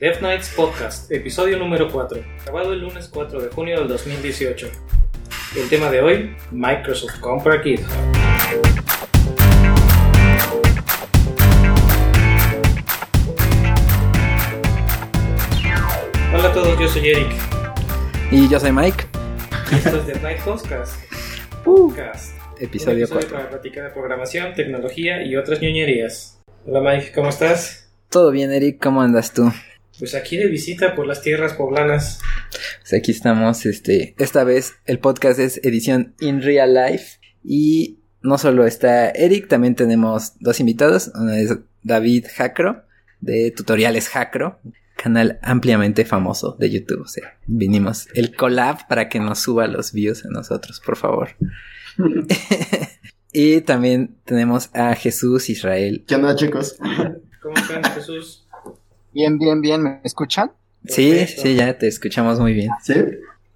Death Knights Podcast, episodio número 4, grabado el lunes 4 de junio del 2018. El tema de hoy, Microsoft compra GitHub. Hola a todos, yo soy Eric. Y yo soy Mike. Y esto es Death Knights Podcast. Uh, Podcast. episodio Un 4. para platicar de programación, tecnología y otras ñoñerías. Hola Mike, ¿cómo estás? Todo bien, Eric, ¿cómo andas tú? Pues aquí de visita por las tierras poblanas. Pues aquí estamos, este, esta vez el podcast es edición in real life y no solo está Eric, también tenemos dos invitados, uno es David Jacro de Tutoriales Jacro, canal ampliamente famoso de YouTube, o sea, vinimos el collab para que nos suba los views a nosotros, por favor. y también tenemos a Jesús Israel. ¿Qué onda, chicos? ¿Cómo están, Jesús? Bien, bien, bien, ¿me escuchan? Sí, Perfecto. sí, ya te escuchamos muy bien. ¿Sí?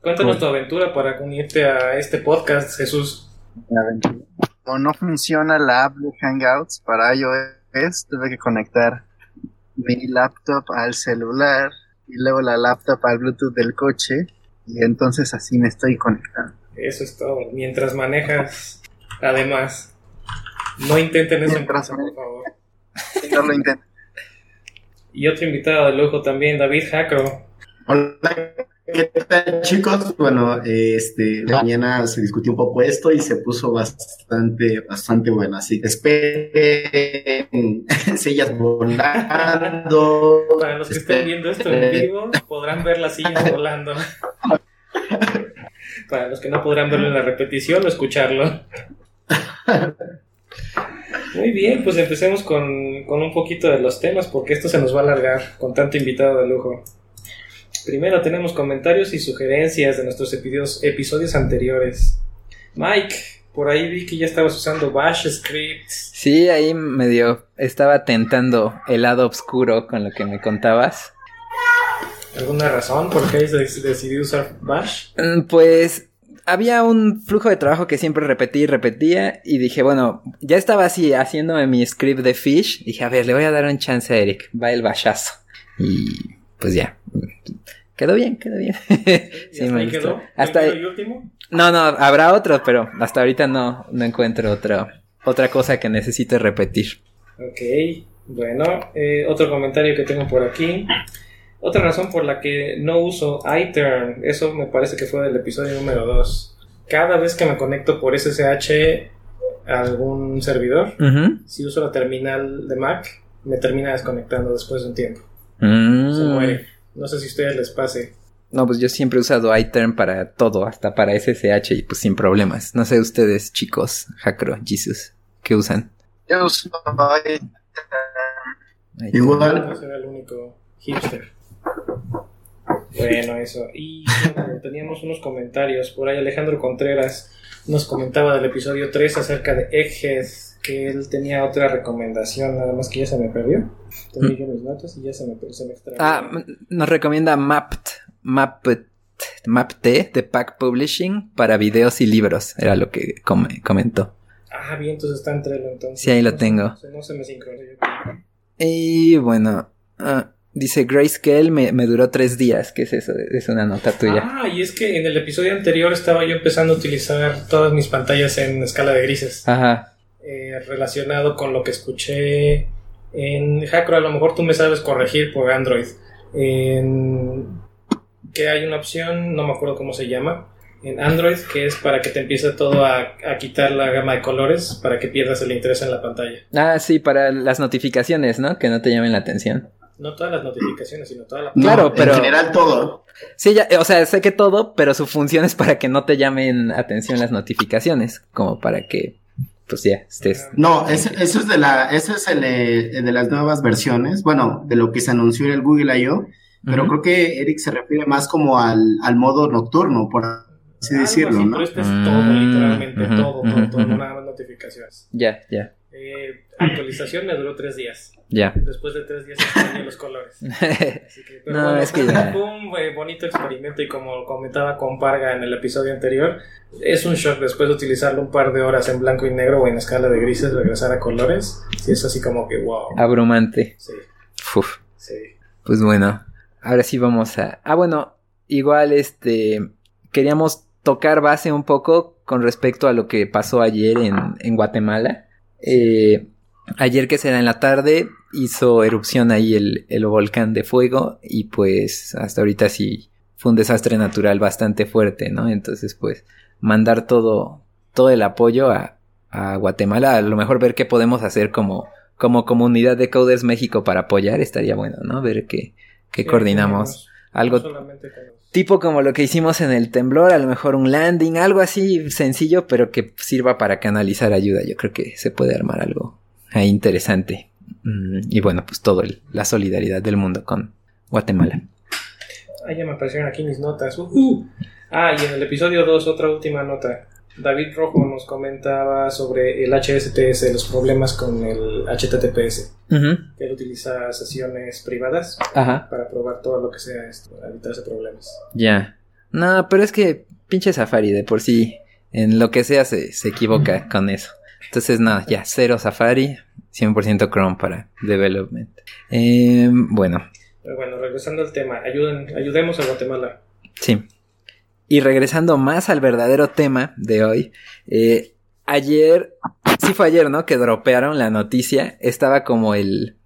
Cuéntanos tu aventura para unirte a este podcast, Jesús. O no funciona la app de Hangouts para iOS, tuve que conectar mi laptop al celular y luego la laptop al Bluetooth del coche y entonces así me estoy conectando. Eso es todo. Mientras manejas, además, no intenten eso en Mientras casa, por favor. No lo intento. Y otro invitado de lujo también, David Jacro. Hola, ¿qué tal, chicos? Bueno, este, mañana se discutió un poco esto y se puso bastante, bastante bueno. Así que esperen sillas volando. Para los que estén viendo esto en vivo, podrán ver las sillas volando. Para los que no podrán verlo en la repetición o escucharlo. Muy bien, pues empecemos con, con un poquito de los temas, porque esto se nos va a alargar con tanto invitado de lujo. Primero tenemos comentarios y sugerencias de nuestros episodios, episodios anteriores. Mike, por ahí vi que ya estabas usando Bash Scripts. Sí, ahí medio estaba tentando el lado oscuro con lo que me contabas. ¿Alguna razón por qué has dec- decidido usar Bash? Mm, Pues había un flujo de trabajo que siempre repetí y repetía y dije, bueno, ya estaba así haciéndome mi script de Fish. Dije, a ver, le voy a dar un chance a Eric, va el bachazo. Y pues ya, quedó bien, quedó bien. ¿Y sí, hasta me ahí gustó. quedó? Hasta ¿Primero ahí- y último? No, no, habrá otro, pero hasta ahorita no, no encuentro otra, otra cosa que necesite repetir. Ok, bueno, eh, otro comentario que tengo por aquí. Otra razón por la que no uso iTurn, eso me parece que fue del episodio número 2. Cada vez que me conecto por SSH a algún servidor, si uso la terminal de Mac, me termina desconectando después de un tiempo. Mm. Se muere. No sé si a ustedes les pase. No, pues yo siempre he usado iTurn para todo, hasta para SSH y pues sin problemas. No sé ustedes, chicos, Jacro, Jesus, ¿qué usan? Yo uso iTurn. Igual. No será el único hipster. Bueno, eso. Y bueno, teníamos unos comentarios. Por ahí Alejandro Contreras nos comentaba del episodio 3 acerca de Egghead, que él tenía otra recomendación, nada más que ya se me perdió. Tenía yo mis notas y ya se me, se me extravió. Ah, nos recomienda Mapped, Mapped, Mapte de Pack Publishing para videos y libros, era lo que com- comentó. Ah, bien, entonces está entre Trello entonces. Sí, ahí lo tengo. No se, me sincronizó. Y bueno, ah, dice Grayscale me, me duró tres días, ¿qué es eso? Es una nota tuya. Ah, y es que en el episodio anterior estaba yo empezando a utilizar todas mis pantallas en escala de grises. Ajá. eh, relacionado con lo que escuché en Hackro. A lo mejor tú me sabes corregir por Android. En- que hay una opción, no me acuerdo cómo se llama, en Android, que es para que te empiece todo a, a quitar la gama de colores para que pierdas el interés en la pantalla. Ah, sí, para las notificaciones, ¿no? Que no te llamen la atención. No todas las notificaciones, sino toda la No, Claro, pero- En general todo. Sí, ya, o sea, sé que todo, pero su función es para que no te llamen atención las notificaciones, como para que, pues ya, estés. No, ese, eso es de la, ese es el, eh, de las nuevas versiones. Bueno, de lo que se anunció en el Google I.O. Pero creo que Eric se refiere más como al, al modo nocturno, por así Algo decirlo, así, ¿no? Pero este es todo, literalmente, todo, todo, no nada más notificaciones. Ya, ya, Eh, actualización me duró tres días. ya. Después de tres días extrañé los colores. Así que, pero No, bueno, es que fue, ya- fue un eh, bonito experimento y como comentaba con Parga en el episodio anterior, es un shock después de utilizarlo un par de horas en blanco y negro o en escala de grises, regresar a colores. Sí, es así como que wow. Abrumante. Sí, Uf. sí. Pues bueno, ahora sí vamos a... Ah, bueno, igual este... Queríamos tocar base un poco con respecto a lo que pasó ayer en, en Guatemala. Eh, ayer que será en la tarde hizo erupción ahí el, el volcán de fuego y pues hasta ahorita sí fue un desastre natural bastante fuerte, ¿no? Entonces pues mandar todo, todo el apoyo a, a Guatemala, a lo mejor ver qué podemos hacer como, como comunidad de Coders México para apoyar, estaría bueno, ¿no? Ver qué, qué coordinamos. Algo tipo como lo que hicimos en el temblor, a lo mejor un landing, algo así sencillo, pero que sirva para canalizar ayuda. Yo creo que se puede armar algo ahí interesante. Mm, y bueno, pues todo el, la solidaridad del mundo con Guatemala. Ah, ya me aparecieron aquí mis notas. Uh, uh. Ah, y en el episodio 2, otra última nota. David Rojo nos comentaba sobre el HSTS, los problemas con el HTTPS. Que él utiliza sesiones privadas para probar todo lo que sea esto, para evitarse problemas. Ya. No, pero es que pinche Safari de por sí, en lo que sea se, se equivoca con eso. Entonces, nada, ya, cero Safari, 100% Chrome para development. Eh, bueno. Pero bueno, regresando al tema, ayuden, ayudemos a Guatemala. Sí. Y regresando más al verdadero tema de hoy, eh, ayer, sí fue ayer, ¿no? Que dropearon la noticia, estaba como el,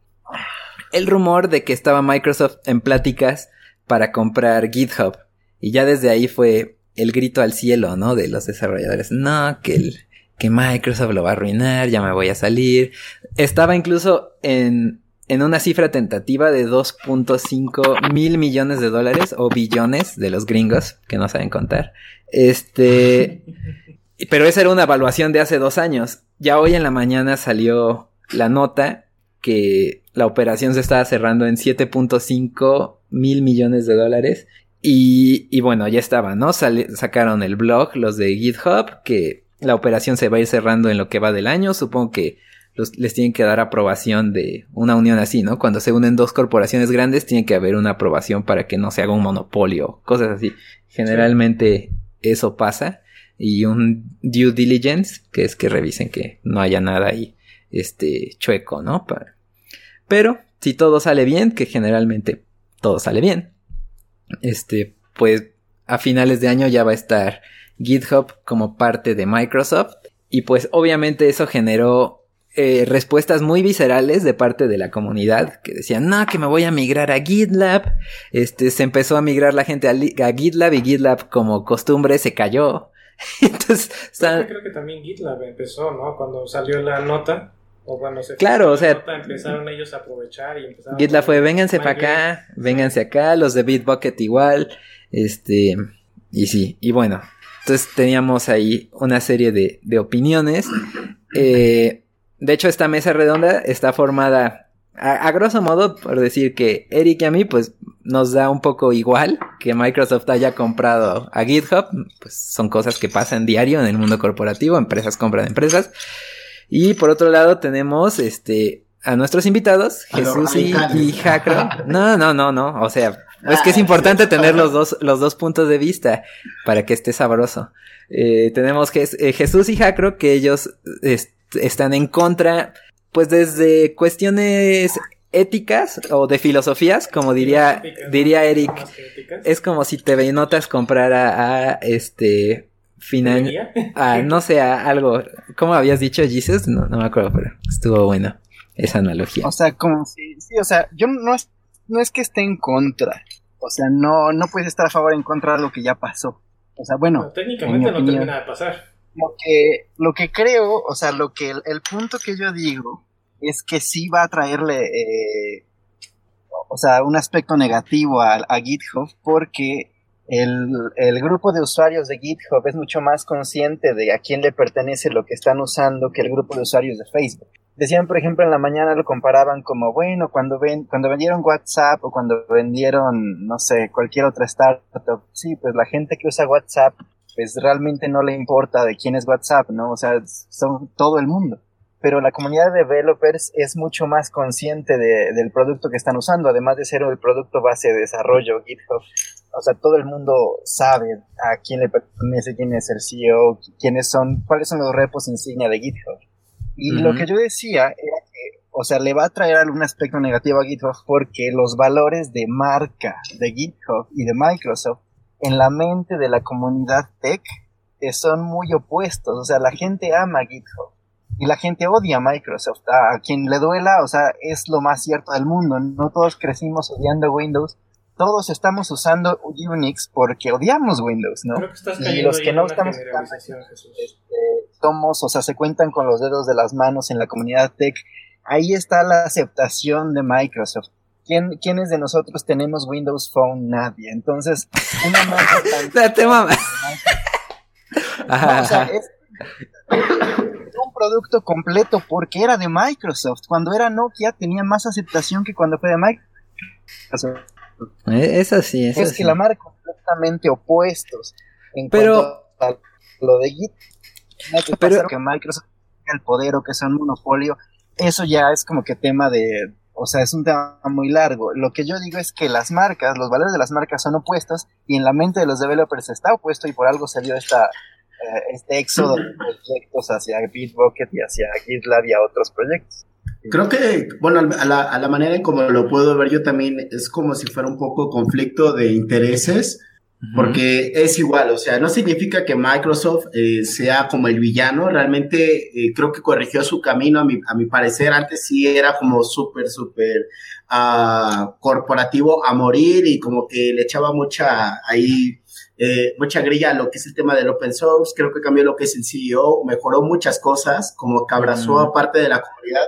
el rumor de que estaba Microsoft en pláticas para comprar GitHub. Y ya desde ahí fue el grito al cielo, ¿no? De los desarrolladores. No, que el, que Microsoft lo va a arruinar, ya me voy a salir. Estaba incluso en, en una cifra tentativa de 2.5 mil millones de dólares o billones de los gringos que no saben contar. Este, pero esa era una evaluación de hace dos años. Ya hoy en la mañana salió la nota que la operación se estaba cerrando en 7.5 mil millones de dólares. Y, y bueno, ya estaba, ¿no? sacaron el blog, los de GitHub, que la operación se va a ir cerrando en lo que va del año. Supongo que les tienen que dar aprobación de una unión así, ¿no? Cuando se unen dos corporaciones grandes, tiene que haber una aprobación para que no se haga un monopolio, cosas así. Generalmente eso pasa. Y un due diligence, que es que revisen que no haya nada ahí, este, chueco, ¿no? Pero, si todo sale bien, que generalmente todo sale bien, este, pues a finales de año ya va a estar GitHub como parte de Microsoft. Y pues obviamente eso generó eh, respuestas muy viscerales de parte de la comunidad que decían, no, que me voy a migrar a GitLab. Este, se empezó a migrar la gente a, GitLab y GitLab como costumbre se cayó. Entonces, creo que también GitLab empezó, ¿no? Cuando salió la nota. O cuando se claro, o sea, empezaron ellos a aprovechar y empezaron GitLab fue, vénganse para acá, vénganse acá, los de Bitbucket igual, este, y sí, y bueno, entonces teníamos ahí una serie de, de opiniones, eh, de hecho, esta mesa redonda está formada a, grosso modo por decir que Eric y a mí, pues nos da un poco igual que Microsoft haya comprado a GitHub. Pues son cosas que pasan diario en el mundo corporativo, empresas compran empresas. Y por otro lado tenemos este a nuestros invitados, Jesús y, y No, no, no, no. O sea, es que es ah, importante tener los dos, los dos puntos de vista para que esté sabroso. Eh, tenemos eh, Jesús y Jacro que ellos están en contra, pues desde cuestiones éticas o de filosofías, como diría, diría Eric, es como si te notas comprar a, este final, a, no sé, a algo, ¿cómo habías dicho Jesus? No, no me acuerdo, pero estuvo bueno esa analogía. O sea, como si, sí, o sea, yo no es, no es que esté en contra, o sea, no, no puedes estar a favor o en contra de lo que ya pasó. O sea, bueno, técnicamente no termina de pasar lo que, lo que creo, o sea, lo que el, punto que yo digo es que sí va a traerle, eh, o sea, un aspecto negativo a, a GitHub porque el, el, grupo de usuarios de GitHub es mucho más consciente de a quién le pertenece lo que están usando que el grupo de usuarios de Facebook. Decían, por ejemplo, en la mañana lo comparaban como, bueno, cuando, ven, cuando vendieron WhatsApp o cuando vendieron, no sé, cualquier otra startup, sí, pues la gente que usa WhatsApp pues realmente no le importa de quién es WhatsApp, ¿no? O sea, son todo el mundo. Pero la comunidad de developers es mucho más consciente de, del producto que están usando, además de ser el producto base de desarrollo GitHub. O sea, todo el mundo sabe a quién le pertenece, quién es el CEO, quiénes son, cuáles son los repos insignia de GitHub. Y lo que yo decía era que, o sea, le va a traer algún aspecto negativo a GitHub porque los valores de marca de GitHub y de Microsoft en la mente de la comunidad tech eh, son muy opuestos. O sea, la gente ama GitHub y la gente odia Microsoft. A quien le duela, o sea, es lo más cierto del mundo. No todos crecimos odiando Windows. Todos estamos usando Unix porque odiamos Windows, ¿no? Creo que estás Y los que no estamos Jesús. este, somos, o sea, se cuentan con los dedos de las manos en la comunidad tech. Ahí está la aceptación de Microsoft. ¿Quién, ¿Quiénes de nosotros tenemos Windows Phone? Nadie. Entonces, una marca tan... Date, mamá. No, o sea, es un producto completo porque era de Microsoft. Cuando era Nokia tenía más aceptación que cuando fue de Microsoft. Eh, Eso sí, eso es que la marca completamente opuestos en Pero- cuanto a lo de Git. Hay que Pero- que Microsoft tenga el poder o que sea un monopolio. Eso ya es como que tema de, o sea, es un tema muy largo. Lo que yo digo es que las marcas, los valores de las marcas son opuestos y en la mente de los developers está opuesto y por algo salió esta eh, este éxodo de proyectos hacia Bitbucket y hacia GitLab y a otros proyectos. Creo que, bueno, a la, a la manera en como lo puedo ver yo también es como si fuera un poco conflicto de intereses, porque es igual, o sea, no significa que Microsoft eh, sea como el villano, realmente eh, creo que corrigió su camino, a mi, a mi parecer, antes sí era como súper, súper ah, corporativo a morir y como que le echaba mucha ahí, eh, mucha grilla a lo que es el tema del open source, creo que cambió lo que es el CEO, mejoró muchas cosas, como que abrazó Mm. a parte de la comunidad,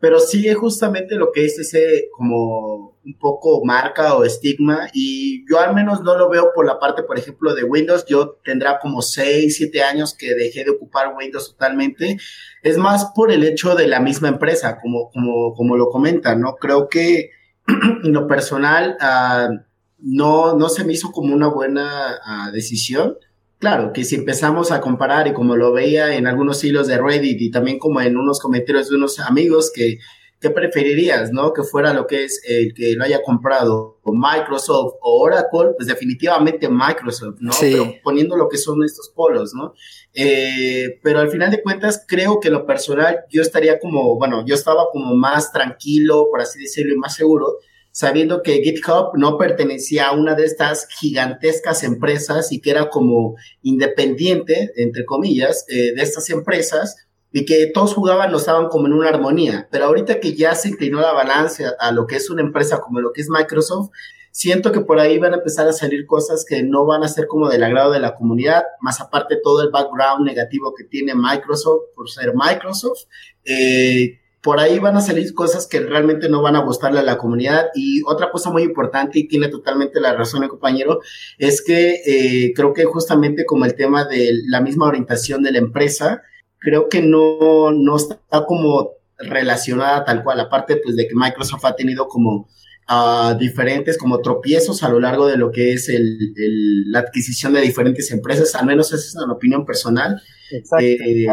pero sigue justamente lo que es ese como un poco marca o estigma y yo al menos no lo veo por la parte, por ejemplo, de Windows, yo tendrá como 6, 7 años que dejé de ocupar Windows totalmente, es más por el hecho de la misma empresa, como, como, como lo comentan, ¿no? Creo que en lo personal ah, no, no se me hizo como una buena ah, decisión. Claro, que si empezamos a comparar y como lo veía en algunos hilos de Reddit y también como en unos comentarios de unos amigos que, ¿qué preferirías, no? Que fuera lo que es el que lo haya comprado o Microsoft o Oracle, pues definitivamente Microsoft, ¿no? Sí. Pero poniendo lo que son estos polos, ¿no? Eh, pero al final de cuentas, creo que lo personal yo estaría como, bueno, yo estaba como más tranquilo, por así decirlo, y más seguro, sabiendo que GitHub no pertenecía a una de estas gigantescas empresas y que era como independiente, entre comillas, eh, de estas empresas y que todos jugaban, lo estaban como en una armonía. Pero ahorita que ya se inclinó la balanza a lo que es una empresa como lo que es Microsoft, siento que por ahí van a empezar a salir cosas que no van a ser como del agrado de la comunidad, más aparte todo el background negativo que tiene Microsoft por ser Microsoft. Eh, por ahí van a salir cosas que realmente no van a gustarle a la comunidad. Y otra cosa muy importante, y tiene totalmente la razón el compañero, es que eh, creo que justamente como el tema de la misma orientación de la empresa, creo que no, no está como relacionada tal cual, aparte pues de que Microsoft ha tenido como uh, diferentes como tropiezos a lo largo de lo que es el, el, la adquisición de diferentes empresas, al menos esa es una opinión personal. Exacto. Eh,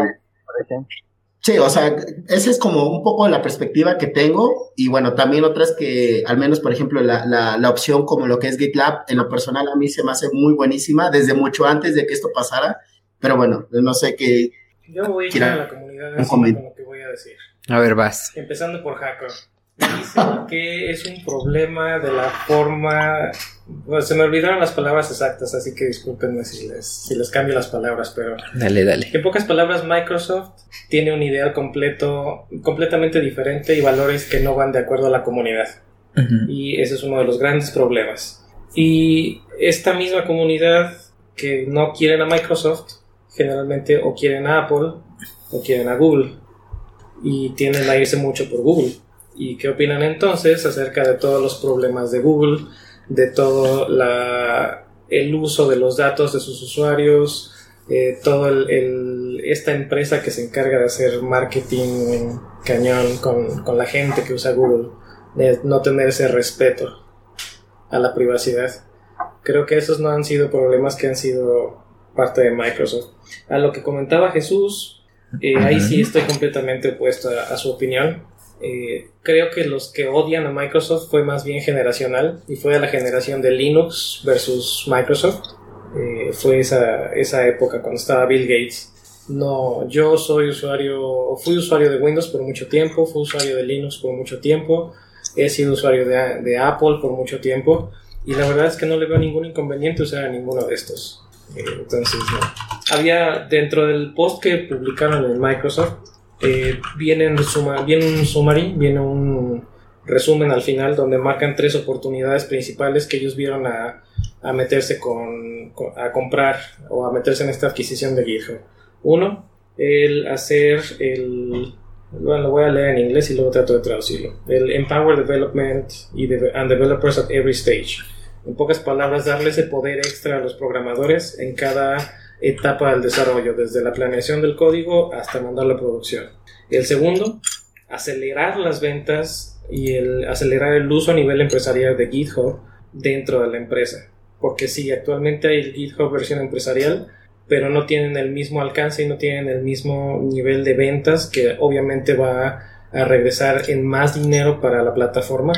por ejemplo. Sí, o sea, esa es como un poco la perspectiva que tengo y bueno, también otras que, al menos por ejemplo, la, la, la, opción como lo que es GitLab, en lo personal a mí se me hace muy buenísima desde mucho antes de que esto pasara, pero bueno, no sé qué. Yo voy a ir a la comunidad un con lo que voy a decir. A ver, vas. Empezando por Hacker. Dicen que es un problema de la forma. Bueno, se me olvidaron las palabras exactas, así que discúlpenme si les, si les cambio las palabras, pero. Dale, dale. En pocas palabras, Microsoft tiene un ideal completo, completamente diferente y valores que no van de acuerdo a la comunidad. Uh -huh. Y ese es uno de los grandes problemas. Y esta misma comunidad que no quieren a Microsoft, generalmente o quieren a Apple o quieren a Google. Y tienden a irse mucho por Google. ¿Y qué opinan entonces acerca de todos los problemas de Google, de todo la, el uso de los datos de sus usuarios, eh, todo el, el, esta empresa que se encarga de hacer marketing en cañón con, con, la gente que usa Google, de no tener ese respeto a la privacidad? Creo que esos no han sido problemas que han sido parte de Microsoft. A lo que comentaba Jesús, eh, ahí sí estoy completamente opuesto a, a su opinión. Eh, creo que los que odian a Microsoft fue más bien generacional y fue de la generación de Linux versus Microsoft. Eh, fue esa, esa época cuando estaba Bill Gates No, yo soy usuario, fui usuario de Windows por mucho tiempo, fui usuario de Linux por mucho tiempo, he sido usuario de, de Apple por mucho tiempo y la verdad es que no le veo ningún inconveniente usar a ninguno de estos. Eh, entonces, no. Había dentro del post que publicaron en Microsoft, eh, viene, viene un summary, viene un resumen al final donde marcan tres oportunidades principales que ellos vieron a, a meterse con, a comprar o a meterse en esta adquisición de GitHub. Uno, el hacer el... Lo voy a leer en inglés y luego trato de traducirlo. El Empower Development and Developers at Every Stage. En pocas palabras, darle ese poder extra a los programadores en cada etapa del desarrollo, desde la planeación del código hasta mandarlo a producción. El segundo, acelerar las ventas y el acelerar el uso a nivel empresarial de GitHub dentro de la empresa. Porque sí, actualmente hay el GitHub versión empresarial, pero no tienen el mismo alcance y no tienen el mismo nivel de ventas que obviamente va a regresar en más dinero para la plataforma.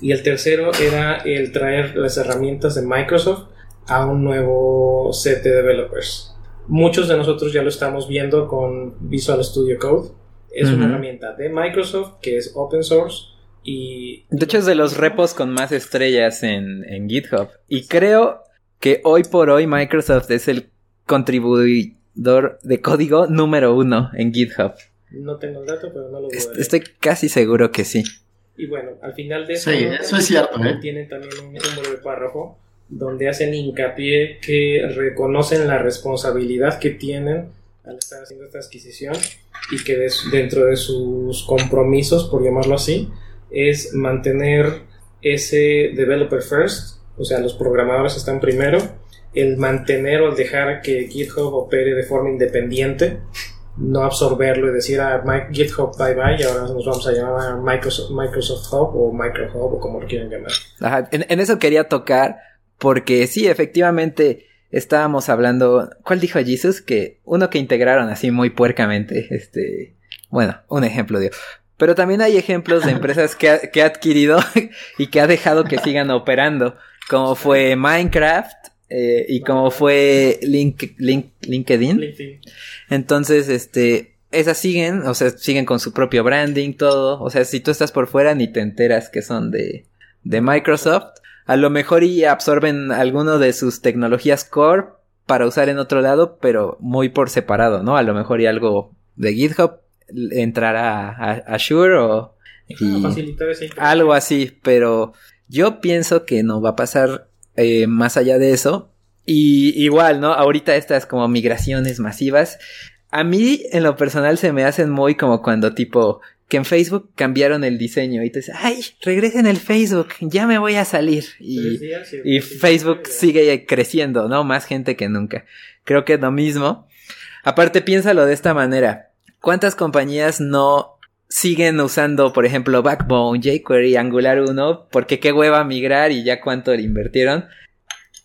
Y el tercero era el traer las herramientas de Microsoft a un nuevo set de developers. Muchos de nosotros ya lo estamos viendo con Visual Studio Code. Es uh -huh. una herramienta de Microsoft que es open source y... De hecho es de los repos con más estrellas en, en GitHub. Y creo que hoy por hoy Microsoft es el contribuidor de código número uno en GitHub. No tengo el dato, pero no lo dudo. Estoy casi seguro que sí. Y bueno, al final de eso, sí, eso es cierto, ¿eh? tienen también un, un breve párrafo donde hacen hincapié que reconocen la responsabilidad que tienen al estar haciendo esta adquisición y que de, dentro de sus compromisos, por llamarlo así, es mantener ese developer first, o sea, los programadores están primero, el mantener o el dejar que GitHub opere de forma independiente, no absorberlo y decir a GitHub bye bye y ahora nos vamos a llamar Microsoft, Microsoft Hub o Microhub o como lo quieran llamar. Ajá, en eso quería tocar porque sí, efectivamente, estábamos hablando. ¿Cuál dijo Jesus? Que uno que integraron así muy puercamente. Este. Bueno, un ejemplo de. Pero también hay ejemplos de empresas que ha, que ha adquirido y que ha dejado que sigan operando. Como fue Minecraft. Eh, y como fue Link, Link, LinkedIn. LinkedIn. Entonces, este. Esas siguen, o sea, siguen con su propio branding, todo. O sea, si tú estás por fuera ni te enteras que son de, de Microsoft a lo mejor y absorben alguno de sus tecnologías core para usar en otro lado, pero muy por separado, ¿no? A lo mejor y algo de GitHub entrará a, Azure o y algo así, pero yo pienso que no va a pasar eh, más allá de eso. Y igual, ¿no? Ahorita estas como migraciones masivas, a mí en lo personal se me hacen muy como cuando tipo que en Facebook cambiaron el diseño y te dices, ay, regresen el Facebook, ya me voy a salir. Y, sí, sí, y Facebook sigue creciendo, ¿no? Más gente que nunca. Creo que es lo mismo. Aparte, piénsalo de esta manera. ¿Cuántas compañías no siguen usando, por ejemplo, Backbone, jQuery, Angular 1? Porque qué hueva migrar y ya cuánto le invirtieron.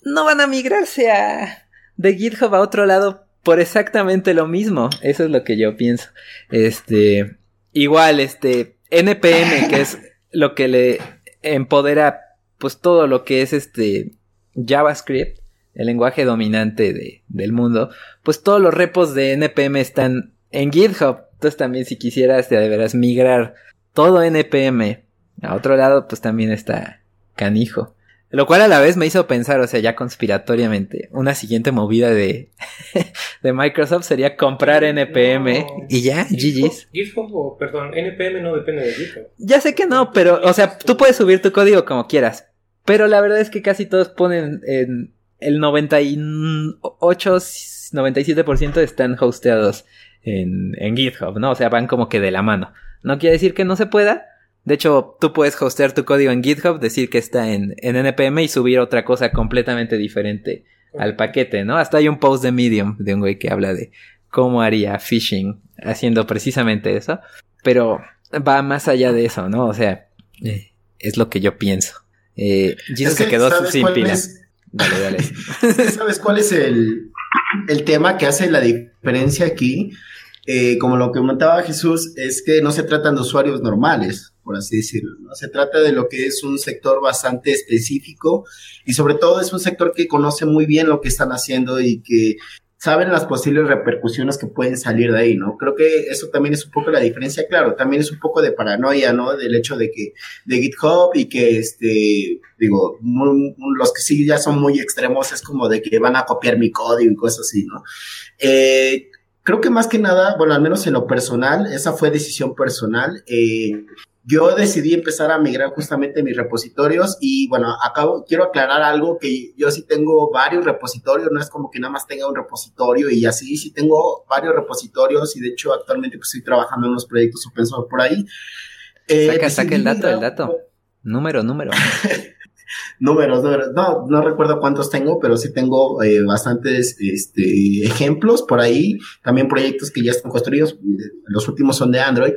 No van a migrarse a de GitHub a otro lado por exactamente lo mismo. Eso es lo que yo pienso. Este, Igual, este, NPM, que es lo que le empodera, pues todo lo que es este JavaScript, el lenguaje dominante de, del mundo, pues todos los repos de NPM están en GitHub. Entonces también si quisieras de veras migrar todo NPM a otro lado, pues también está canijo. Lo cual a la vez me hizo pensar, o sea, ya conspiratoriamente, una siguiente movida de, de Microsoft sería comprar NPM no, y ya, GG's. GitHub, o, perdón, NPM no depende de GitHub. Ya sé que no, pero, o sea, tú puedes subir tu código como quieras. Pero la verdad es que casi todos ponen en el 98, 97% están hosteados en, en GitHub, ¿no? O sea, van como que de la mano. No quiere decir que no se pueda, de hecho, tú puedes hostear tu código en GitHub, decir que está en, en NPM y subir otra cosa completamente diferente al paquete, ¿no? Hasta hay un post de Medium de un güey que habla de cómo haría phishing haciendo precisamente eso. Pero va más allá de eso, ¿no? O sea, eh, es lo que yo pienso. Eh, Jesus es que, se quedó sin pila. Es... Dale, dale. ¿Sabes cuál es el, el tema que hace la diferencia aquí? Eh, como lo que comentaba Jesús, es que no se tratan de usuarios normales, por así decirlo. ¿no? Se trata de lo que es un sector bastante específico y sobre todo es un sector que conoce muy bien lo que están haciendo y que saben las posibles repercusiones que pueden salir de ahí, ¿no? Creo que eso también es un poco la diferencia, claro, también es un poco de paranoia, ¿no? Del hecho de que, de GitHub y que, este, digo, los que sí ya son muy extremos es como de que van a copiar mi código y cosas así, ¿no? Eh, creo que más que nada, bueno, al menos en lo personal, esa fue decisión personal. Eh, yo decidí empezar a migrar justamente mis repositorios y bueno, acabo, quiero aclarar algo que yo sí tengo varios repositorios, no es como que nada más tenga un repositorio y así, sí tengo varios repositorios y de hecho actualmente pues estoy trabajando en unos proyectos open source por ahí. Eh, saca, saca el dato, el dato. Número, número. números, números. No, no recuerdo cuántos tengo, pero sí tengo eh, bastantes este, ejemplos por ahí. También proyectos que ya están construidos. Los últimos son de Android.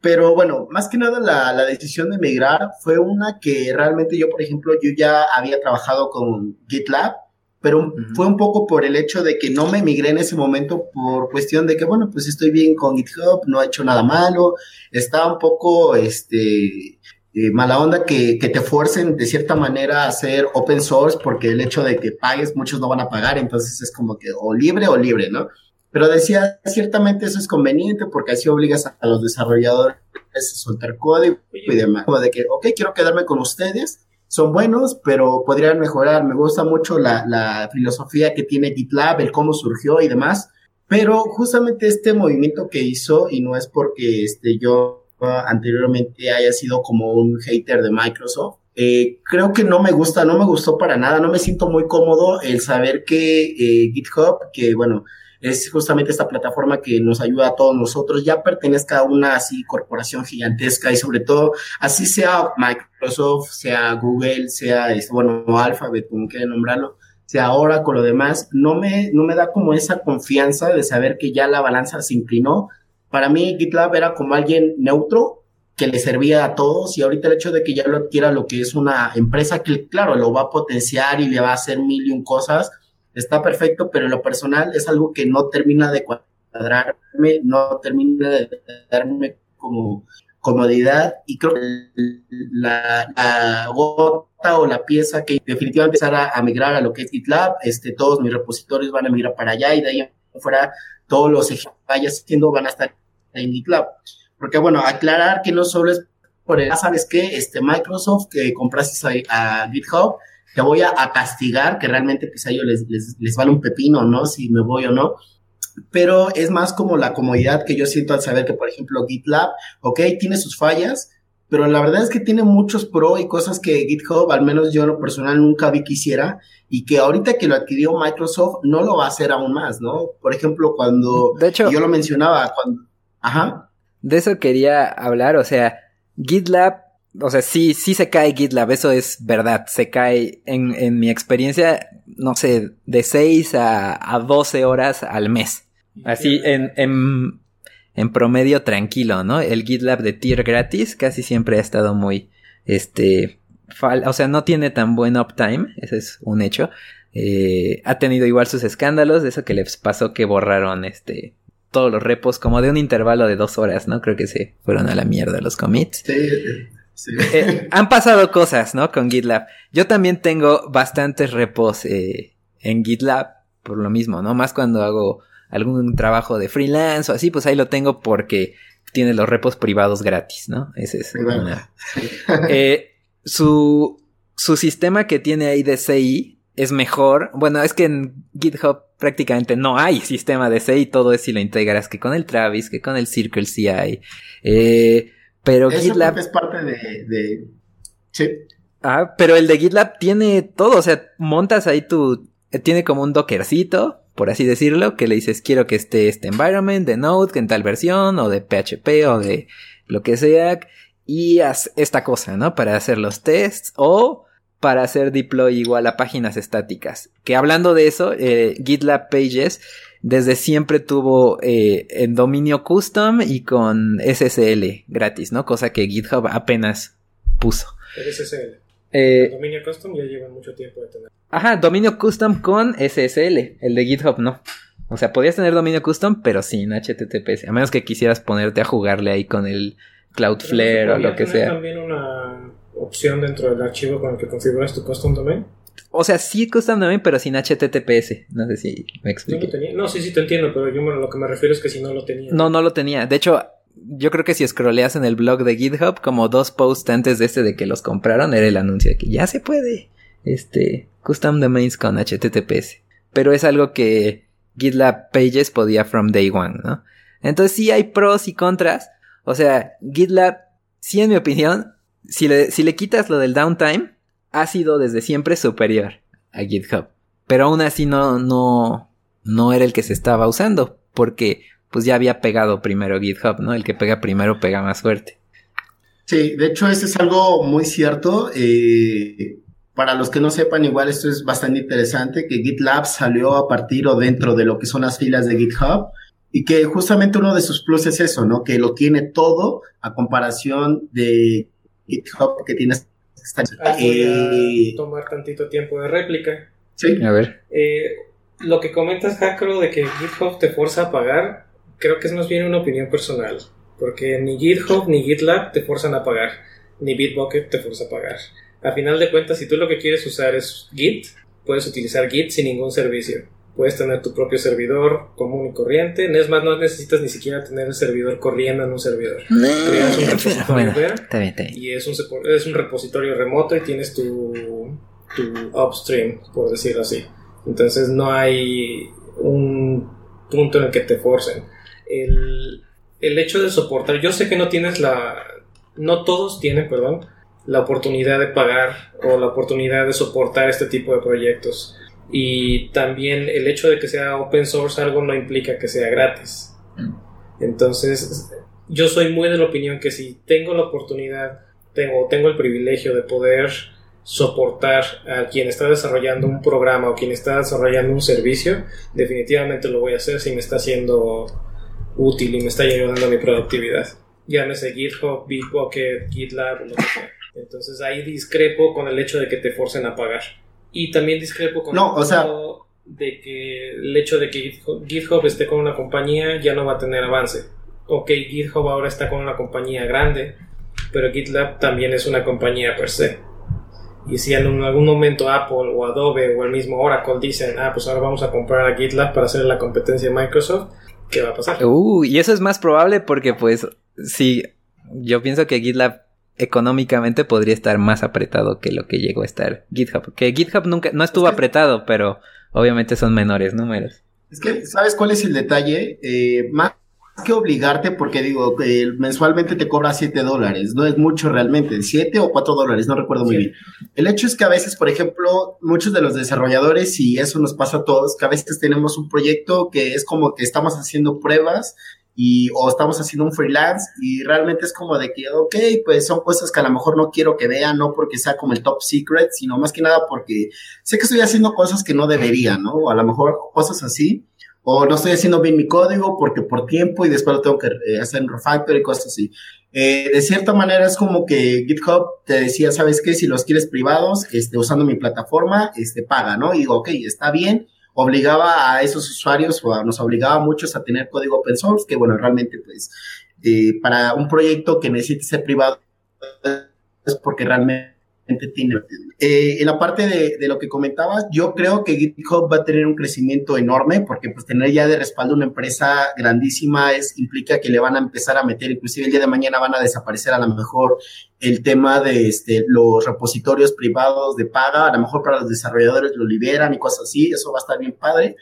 Pero bueno, más que nada la, la, decisión de migrar fue una que realmente yo, por ejemplo, yo ya había trabajado con GitLab, pero fue un poco por el hecho de que no me migré en ese momento por cuestión de que, bueno, pues estoy bien con GitHub, no he hecho nada malo, estaba un poco, este, eh, mala onda que, que, te fuercen de cierta manera a hacer open source porque el hecho de que pagues, muchos no van a pagar, entonces es como que o libre o libre, ¿no? Pero decía, ciertamente eso es conveniente porque así obligas a, los desarrolladores a soltar código y demás. Como de que, ok, quiero quedarme con ustedes, son buenos, pero podrían mejorar. Me gusta mucho la, la filosofía que tiene GitLab, el cómo surgió y demás. Pero justamente este movimiento que hizo, y no es porque este, yo anteriormente haya sido como un hater de Microsoft, eh, creo que no me gusta, no me gustó para nada, no me siento muy cómodo el saber que eh, GitHub, que bueno, es justamente esta plataforma que nos ayuda a todos nosotros, ya pertenezca a una así corporación gigantesca y sobre todo, así sea Microsoft, sea Google, sea, este, bueno, Alphabet, como quieran nombrarlo, sea ahora con lo demás, no me, no me da como esa confianza de saber que ya la balanza se inclinó. Para mí GitLab era como alguien neutro que le servía a todos y ahorita el hecho de que ya lo adquiera lo que es una empresa que claro lo va a potenciar y le va a hacer mil y un cosas, está perfecto, pero en lo personal es algo que no termina de cuadrarme, no termina de darme como comodidad y creo que la, gota o la pieza que definitivamente empezar a, migrar a lo que es GitLab, este, todos mis repositorios van a migrar para allá y de ahí fuera todos los ejemplos que vaya haciendo van a estar en GitLab. Porque bueno, aclarar que no solo es por el, ¿sabes qué? Este Microsoft que compraste a GitHub, te voy a, castigar, que realmente pues a ellos les, les, vale un pepino, ¿no? Si me voy o no. Pero es más como la comodidad que yo siento al saber que, por ejemplo, GitLab, ok, tiene sus fallas, pero la verdad es que tiene muchos pro y cosas que GitHub, al menos yo en lo personal, nunca vi que hiciera y que ahorita que lo adquirió Microsoft no lo va a hacer aún más, ¿no? Por ejemplo, cuando de hecho, yo lo mencionaba, cuando... Ajá. De eso quería hablar, o sea, GitLab o sea, sí, sí se cae GitLab, eso es verdad. Se cae, en, en mi experiencia, no sé, de 6 a, a 12 horas al mes. Así, en, en, en promedio tranquilo, ¿no? El GitLab de tier gratis casi siempre ha estado muy, este, o sea, no tiene tan buen uptime, ese es un hecho. Eh, ha tenido igual sus escándalos, de eso que les pasó que borraron, este, todos los repos como de un intervalo de dos horas, ¿no? Creo que se fueron a la mierda los commits. Sí, eh, han pasado cosas, ¿no? Con GitLab. Yo también tengo bastantes repos eh, en GitLab por lo mismo, ¿no? Más cuando hago algún trabajo de freelance o así, pues ahí lo tengo porque tiene los repos privados gratis, ¿no? Ese es una... eh, su, su sistema que tiene ahí de CI es mejor. Bueno, es que en GitHub prácticamente no hay sistema de CI, todo es si lo integras que con el Travis, que con el Circle CI. Eh, pero GitLab. Es parte de, Sí. Ah, pero el de GitLab tiene todo. O sea, montas ahí tu. Eh, tiene como un dockercito, por así decirlo, que le dices quiero que esté este environment de Node, que en tal versión, o de PHP, o de lo que sea. Y haz esta cosa, ¿no? Para hacer los tests. O para hacer deploy igual a páginas estáticas. Que hablando de eso, eh, GitLab Pages desde siempre tuvo eh, en dominio custom y con SSL gratis, ¿no? Cosa que GitHub apenas puso. El SSL. Eh, dominio custom ya lleva mucho tiempo de tener. Ajá, dominio custom con SSL. El de GitHub no. O sea, podías tener dominio custom, pero sin HTTPS. A menos que quisieras ponerte a jugarle ahí con el Cloudflare o lo que sea. también una opción dentro del archivo con el que configuras tu custom domain? o sea, sí custom domain, pero sin HTTPS. No sé si me ¿No expliqué. lo tenía? No, sí, sí te entiendo, pero yo me- lo que me refiero es que si no lo tenía. No, no lo tenía. De hecho, yo creo que si scrolleas en el blog de GitHub, como dos posts antes de este de que los compraron, era el anuncio de que ya se puede. Este, custom domains con HTTPS. Pero es algo que GitLab Pages podía from day one, ¿no? Entonces sí hay pros y contras. O sea, GitLab, sí en mi opinión, si le, si le quitas lo del downtime, ha sido desde siempre superior a GitHub. Pero aún así no, no, no era el que se estaba usando. Porque pues ya había pegado primero GitHub, ¿no? El que pega primero pega más fuerte. Sí, de hecho, eso es algo muy cierto. Eh, para los que no sepan, igual esto es bastante interesante, que GitLab salió a partir o dentro de lo que son las filas de GitHub y que justamente uno de sus plus es eso, ¿no? Que lo tiene todo a comparación de GitHub que tienes. Ah, voy Eh, a tomar tantito tiempo de réplica. sí, A ver. Eh, lo que comentas, Hackro, de que GitHub te forza a pagar, creo que es más bien una opinión personal. Porque ni GitHub ni GitLab te forzan a pagar, ni Bitbucket te forza a pagar. A final de cuentas, si tú lo que quieres usar es Git, puedes utilizar Git sin ningún servicio. Puedes tener tu propio servidor común y corriente. Es más, no necesitas ni siquiera tener el servidor corriendo en un servidor. Creas un repositorio Bueno, web está bien, está bien. y es un, es un repositorio remoto y tienes tu, tu upstream, por decirlo así. Entonces no hay un punto en el que te forcen. El, el hecho de soportar, yo sé que no tienes la, no todos tienen, perdón, la oportunidad de pagar o la oportunidad de soportar este tipo de proyectos. Y también el hecho de que sea open source algo no implica que sea gratis. Entonces, yo soy muy de la opinión que si tengo la oportunidad, tengo, tengo el privilegio de poder soportar a quien está desarrollando un programa o quien está desarrollando un servicio, definitivamente lo voy a hacer si me está siendo útil y me está ayudando a mi productividad. Llámese GitHub, Bitbucket, GitLab, lo que sea. Entonces ahí discrepo con el hecho de que te forcen a pagar. Y también discrepo con No, o sea- de que el hecho de que GitHub, GitHub esté con una compañía ya no va a tener avance. Ok, GitHub ahora está con una compañía grande, pero GitLab también es una compañía per se. Y si en un- algún momento Apple o Adobe o el mismo Oracle dicen, ah, pues ahora vamos a comprar a GitLab para hacer la competencia de Microsoft, ¿qué va a pasar? Uh, y eso es más probable porque, pues, sí, yo pienso que GitLab económicamente podría estar más apretado que lo que llegó a estar GitHub. Que GitHub nunca, no estuvo Es que- apretado, pero obviamente son menores números. Es que, ¿sabes cuál es el detalle? Eh, más que obligarte, porque digo, eh, mensualmente te cobra 7 dólares, no es mucho realmente, 7 o 4 dólares, no recuerdo muy Sí. bien. El hecho es que a veces, por ejemplo, muchos de los desarrolladores, y eso nos pasa a todos, que a veces tenemos un proyecto que es como que estamos haciendo pruebas y o estamos haciendo un freelance y realmente es como de que, ok, pues son cosas que a lo mejor no quiero que vean, no porque sea como el top secret, sino más que nada porque sé que estoy haciendo cosas que no debería, ¿no? O a lo mejor cosas así. O no estoy haciendo bien mi código porque por tiempo y después lo tengo que eh, hacer en refactor y cosas así. Eh, de cierta manera es como que GitHub te decía, ¿sabes qué? Si los quieres privados, este, usando mi plataforma, este, paga, ¿no? Y digo, ok, está bien. Obligaba a esos usuarios o a- nos obligaba a muchos a tener código open source, que bueno, realmente pues eh, para un proyecto que necesite ser privado es porque realmente. Eh, en la parte de, de lo que comentabas, yo creo que GitHub va a tener un crecimiento enorme porque pues tener ya de respaldo una empresa grandísima es, implica que le van a empezar a meter, inclusive el día de mañana van a desaparecer a lo mejor el tema de este, los repositorios privados de paga, a lo mejor para los desarrolladores lo liberan y cosas así, eso va a estar bien padre.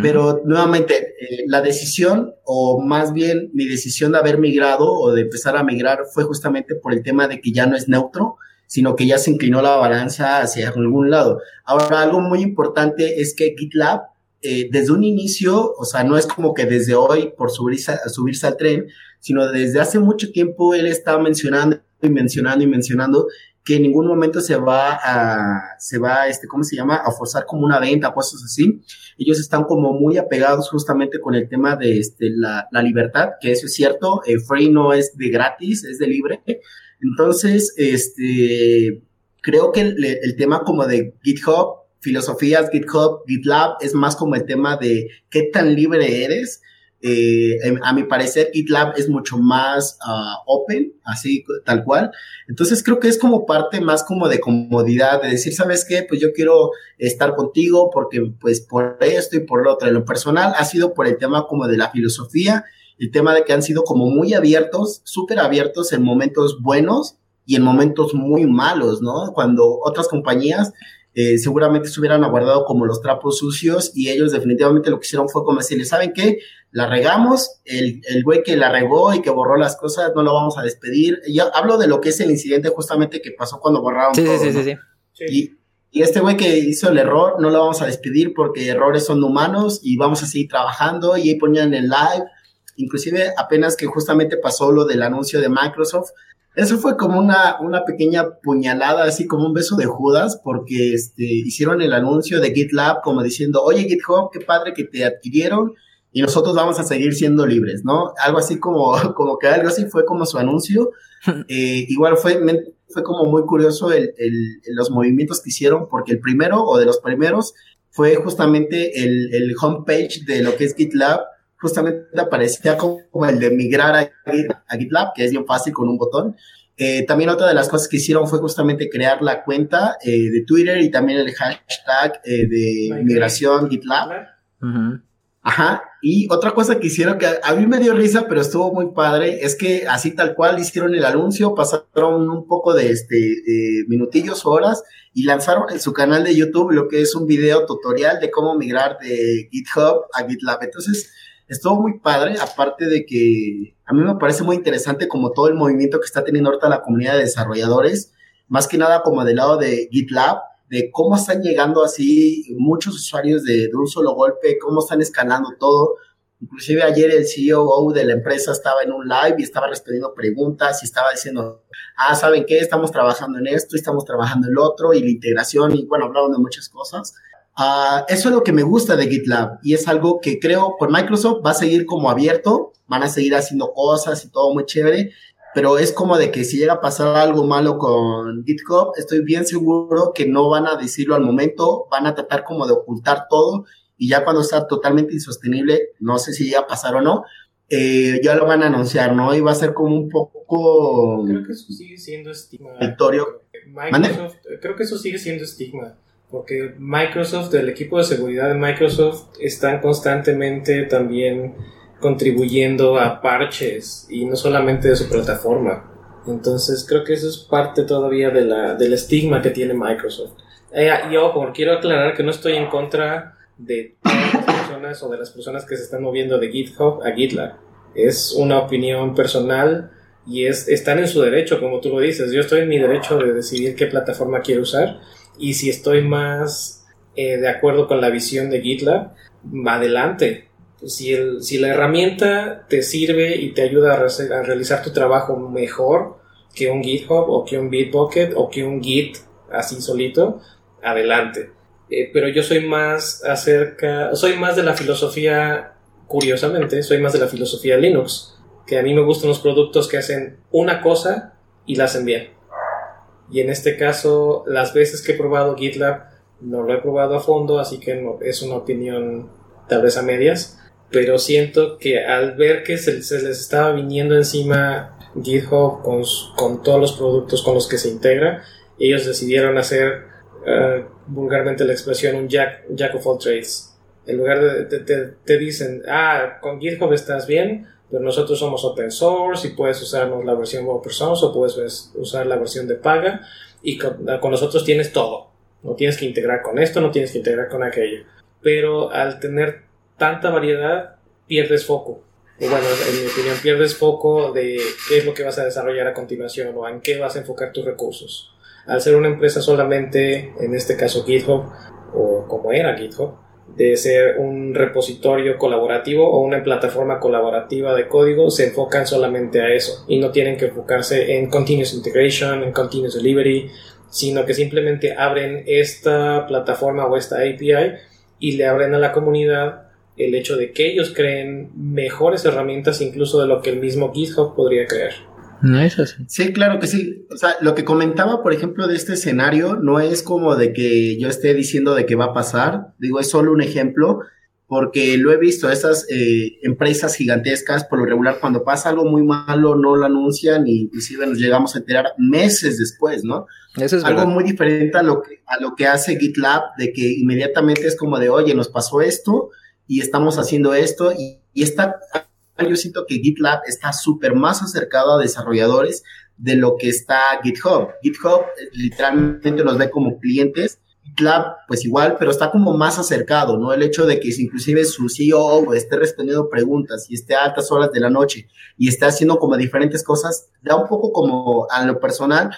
Pero nuevamente, eh, la decisión, o más bien mi decisión de haber migrado o de empezar a migrar fue justamente por el tema de que ya no es neutro, sino que ya se inclinó la balanza hacia algún lado. Ahora, algo muy importante es que GitLab, eh, desde un inicio, o sea, no es como que desde hoy por subirse, subirse al tren, sino desde hace mucho tiempo él está mencionando y mencionando y mencionando que en ningún momento se va a, se va, este, ¿cómo se llama? A forzar como una venta, cosas así ellos están como muy apegados justamente con el tema de este, la, la libertad, que eso es cierto, eh, free no es de gratis, es de libre. Entonces, este, creo que el, tema como de GitHub, filosofías GitHub, GitLab, es más como el tema de qué tan libre eres, eh, a mi parecer, GitLab es mucho más ah, open, así tal cual. Entonces creo que es como parte más como de comodidad, de decir, ¿sabes qué? Pues yo quiero estar contigo porque pues por esto y por lo otro. En lo personal ha sido por el tema como de la filosofía, el tema de que han sido como muy abiertos, súper abiertos en momentos buenos y en momentos muy malos, ¿no? Cuando otras compañías eh, seguramente se hubieran aguardado como los trapos sucios y ellos definitivamente lo que hicieron fue como decirle, ¿saben qué? La regamos, el, el güey que la regó y que borró las cosas no lo vamos a despedir. Yo hablo de lo que es el incidente justamente que pasó cuando borraron Sí, todo, sí, sí, ¿no? sí, sí. Y, y este güey que hizo el error no lo vamos a despedir porque errores son humanos y vamos a seguir trabajando y ahí ponían el live. Inclusive apenas que justamente pasó lo del anuncio de Microsoft, eso fue como una, una pequeña puñalada, así como un beso de Judas, porque este, hicieron el anuncio de GitLab como diciendo, oye GitHub, qué padre que te adquirieron y nosotros vamos a seguir siendo libres, ¿no? Algo así como, como que algo así fue como su anuncio. Eh, igual fue, fue como muy curioso el, el- los movimientos que hicieron, porque el primero o de los primeros fue justamente el, el homepage de lo que es GitLab, justamente aparecía como, el de migrar a, Git- a GitLab, que es bien fácil con un botón. Eh, también otra de las cosas que hicieron fue justamente crear la cuenta eh, de Twitter y también el hashtag eh, de migración GitLab. Ujú. Ajá, y otra cosa que hicieron que a, mí me dio risa, pero estuvo muy padre, es que así tal cual hicieron el anuncio, pasaron un poco de este minutillos o horas y lanzaron en su canal de YouTube lo que es un video tutorial de cómo migrar de GitHub a GitLab. Entonces, estuvo muy padre, aparte de que a mí me parece muy interesante como todo el movimiento que está teniendo ahorita la comunidad de desarrolladores, más que nada como del lado de GitLab, de cómo están llegando así muchos usuarios de, un solo golpe, cómo están escalando todo. Inclusive ayer el CEO de la empresa estaba en un live y estaba respondiendo preguntas y estaba diciendo, ah, ¿saben qué? Estamos trabajando en esto, estamos trabajando en lo otro y la integración y bueno, hablaban de muchas cosas. Ah, eso es lo que me gusta de GitLab y es algo que creo por Microsoft va a seguir como abierto, van a seguir haciendo cosas y todo muy chévere, pero es como de que si llega a pasar algo malo con GitHub, estoy bien seguro que no van a decirlo al momento, van a tratar como de ocultar todo y ya cuando está totalmente insostenible, no sé si llega a pasar o no, eh, ya lo van a anunciar, ¿no? Y va a ser como un poco... Creo que eso sigue siendo estigma. Victorio. Microsoft, creo que eso sigue siendo estigma. Porque Microsoft, el equipo de seguridad de Microsoft, están constantemente también contribuyendo a parches y no solamente de su plataforma. Entonces creo que eso es parte todavía de la, del estigma que tiene Microsoft. Eh, y ojo, quiero aclarar que no estoy en contra de todas las personas o de las personas que se están moviendo de GitHub a GitLab. Es una opinión personal y es, están en su derecho, como tú lo dices. Yo estoy en mi derecho de decidir qué plataforma quiero usar y si estoy más eh, de acuerdo con la visión de GitLab, adelante. Si, el, si la herramienta te sirve y te ayuda a, re- a realizar tu trabajo mejor que un GitHub o que un Bitbucket o que un Git así solito, adelante. Eh, pero yo soy más acerca, soy más de la filosofía, curiosamente, soy más de la filosofía Linux, que a mí me gustan los productos que hacen una cosa y la hacen bien. Y en este caso, las veces que he probado GitLab, no lo he probado a fondo, así que no, es una opinión tal vez a medias, pero siento que al ver que se, se les estaba viniendo encima GitHub con, con todos los productos con los que se integra, ellos decidieron hacer eh, vulgarmente la expresión un jack, jack of all trades. En lugar de te- te dicen, ah, con GitHub estás bien, pero nosotros somos open source y puedes usarnos la versión open source o puedes usar la versión de paga y con, con nosotros tienes todo. No tienes que integrar con esto, no tienes que integrar con aquello. Pero al tener tanta variedad, pierdes foco. O bueno, en mi opinión, pierdes foco de qué es lo que vas a desarrollar a continuación o en qué vas a enfocar tus recursos. Al ser una empresa solamente, en este caso GitHub, o como era GitHub, de ser un repositorio colaborativo o una plataforma colaborativa de código, se enfocan solamente a eso y no tienen que enfocarse en continuous integration, en continuous delivery, sino que simplemente abren esta plataforma o esta API y le abren a la comunidad el hecho de que ellos creen mejores herramientas incluso de lo que el mismo GitHub podría crear. No es así. Sí, claro que sí. O sea, lo que comentaba, por ejemplo, de este escenario, no es como de que yo esté diciendo de que va a pasar. Digo, es solo un ejemplo. porque lo he visto, estas eh, empresas gigantescas, por lo regular, cuando pasa algo muy malo, no lo anuncian y inclusive nos llegamos a enterar meses después, ¿no? Eso es algo verdad. muy diferente a lo, que, a lo que hace GitLab, de que inmediatamente es como de, oye, nos pasó esto y estamos haciendo esto y, y está, yo siento que GitLab está súper más acercado a desarrolladores de lo que está GitHub. GitHub eh, literalmente nos ve como clientes GitLab, pues igual, pero está como más acercado, ¿no? El hecho de que si inclusive su CEO esté respondiendo preguntas y esté a altas horas de la noche y esté haciendo como diferentes cosas, da un poco como a lo personal,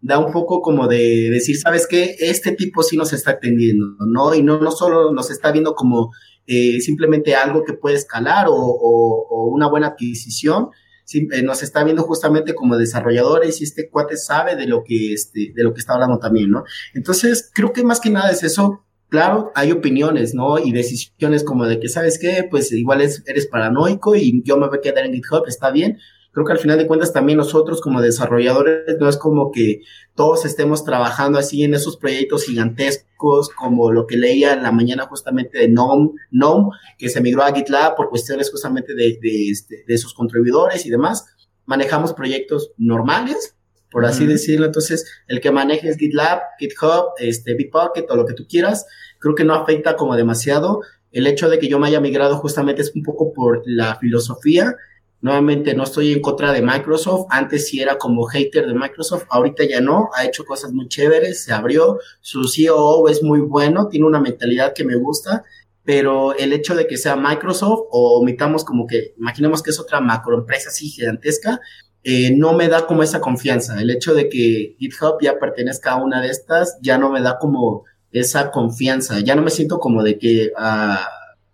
da un poco como de decir, ¿sabes qué? Este tipo sí nos está atendiendo, ¿no? Y no, no solo nos está viendo como eh, simplemente algo que puede escalar o, una buena adquisición, eh, nos está viendo justamente como desarrolladores y este cuate sabe de lo que este, de lo que está hablando también, ¿no? Entonces, creo que más que nada es eso. Claro, hay opiniones, ¿no? Y decisiones como de que, ¿sabes qué? Pues igual es, eres paranoico y yo me voy a quedar en GitHub, está bien. Creo que al final de cuentas también nosotros como desarrolladores no es como que todos estemos trabajando así en esos proyectos gigantescos como lo que leía en la mañana justamente de NOM, NOM que se migró a GitLab por cuestiones justamente de, de, este, de sus contribuidores y demás. Manejamos proyectos normales, por así -huh. decirlo. Entonces, el que manejes GitLab, GitHub, este, Bitbucket o lo que tú quieras, creo que no afecta como demasiado. El hecho de que yo me haya migrado justamente es un poco por la filosofía. Nuevamente, no estoy en contra de Microsoft. Antes sí era como hater de Microsoft. Ahorita ya no. Ha hecho cosas muy chéveres. Se abrió. Su CEO es muy bueno. Tiene una mentalidad que me gusta. Pero el hecho de que sea Microsoft o omitamos como que, imaginemos que es otra macroempresa así gigantesca, eh, no me da como esa confianza. El hecho de que GitHub ya pertenezca a una de estas ya no me da como esa confianza. Ya no me siento como de que uh,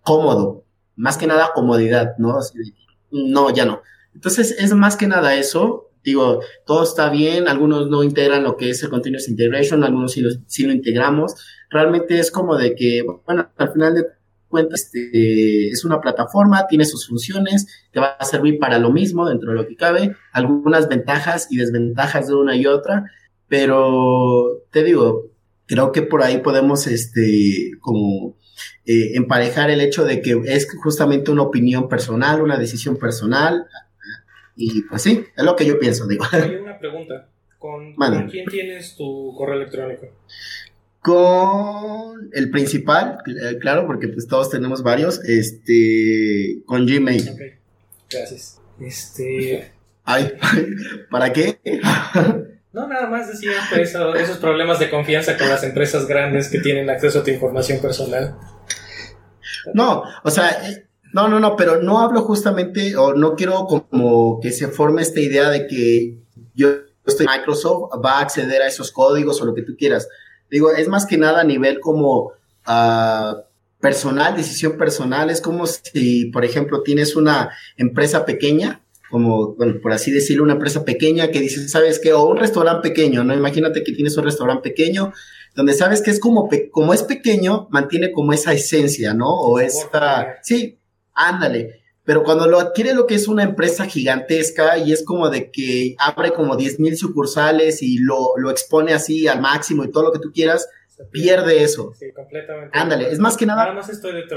cómodo. Más que nada comodidad, ¿no? Así de, no, ya no. Entonces es más que nada eso. Digo, todo está bien, algunos no integran lo que es el Continuous Integration, algunos sí lo, sí lo integramos. Realmente es como de que, bueno, al final de cuentas este, es una plataforma, tiene sus funciones, te va a servir para lo mismo dentro de lo que cabe, algunas ventajas y desventajas de una y otra, pero te digo, creo que por ahí podemos este, como eh, emparejar el hecho de que es justamente una opinión personal, una decisión personal, y pues sí, es lo que yo pienso, digo. Hay una pregunta, ¿con, ¿con quién tienes tu correo electrónico? con el principal, claro, porque pues todos tenemos varios, este, con Gmail. Gracias. Este... Ay, ¿para qué? No, nada más decía pues, eso, esos problemas de confianza con las empresas grandes que tienen acceso a tu información personal. No, o sea, no, no, no, pero no hablo justamente, o no quiero como que se forme esta idea de que yo estoy Microsoft, va a acceder a esos códigos o lo que tú quieras. Digo, es más que nada a nivel como uh, personal, decisión personal. Es como si, por ejemplo, tienes una empresa pequeña, como, bueno, por así decirlo, una empresa pequeña que dices, ¿sabes qué? O un restaurante pequeño, ¿no? Imagínate que tienes un restaurante pequeño donde sabes que es como, como es pequeño, mantiene como esa esencia, ¿no? O esta, sí, ándale. Pero cuando lo adquiere lo que es una empresa gigantesca y es como de que abre como 10 mil sucursales y lo, lo, expone así al máximo y todo lo que tú quieras, pierde eso. Sí, completamente. Ándale, es más que nada, más,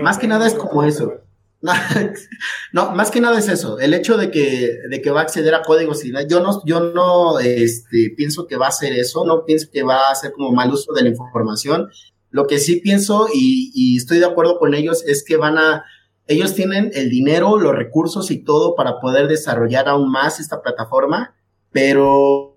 más que nada es como eso. no, más que nada es eso, el hecho de que, de que va a acceder a códigos y yo no, yo no este, pienso que va a hacer eso, no pienso que va a hacer como mal uso de la información. Lo que sí pienso y, y estoy de acuerdo con ellos es que van a ellos tienen el dinero, los recursos y todo para poder desarrollar aún más esta plataforma, pero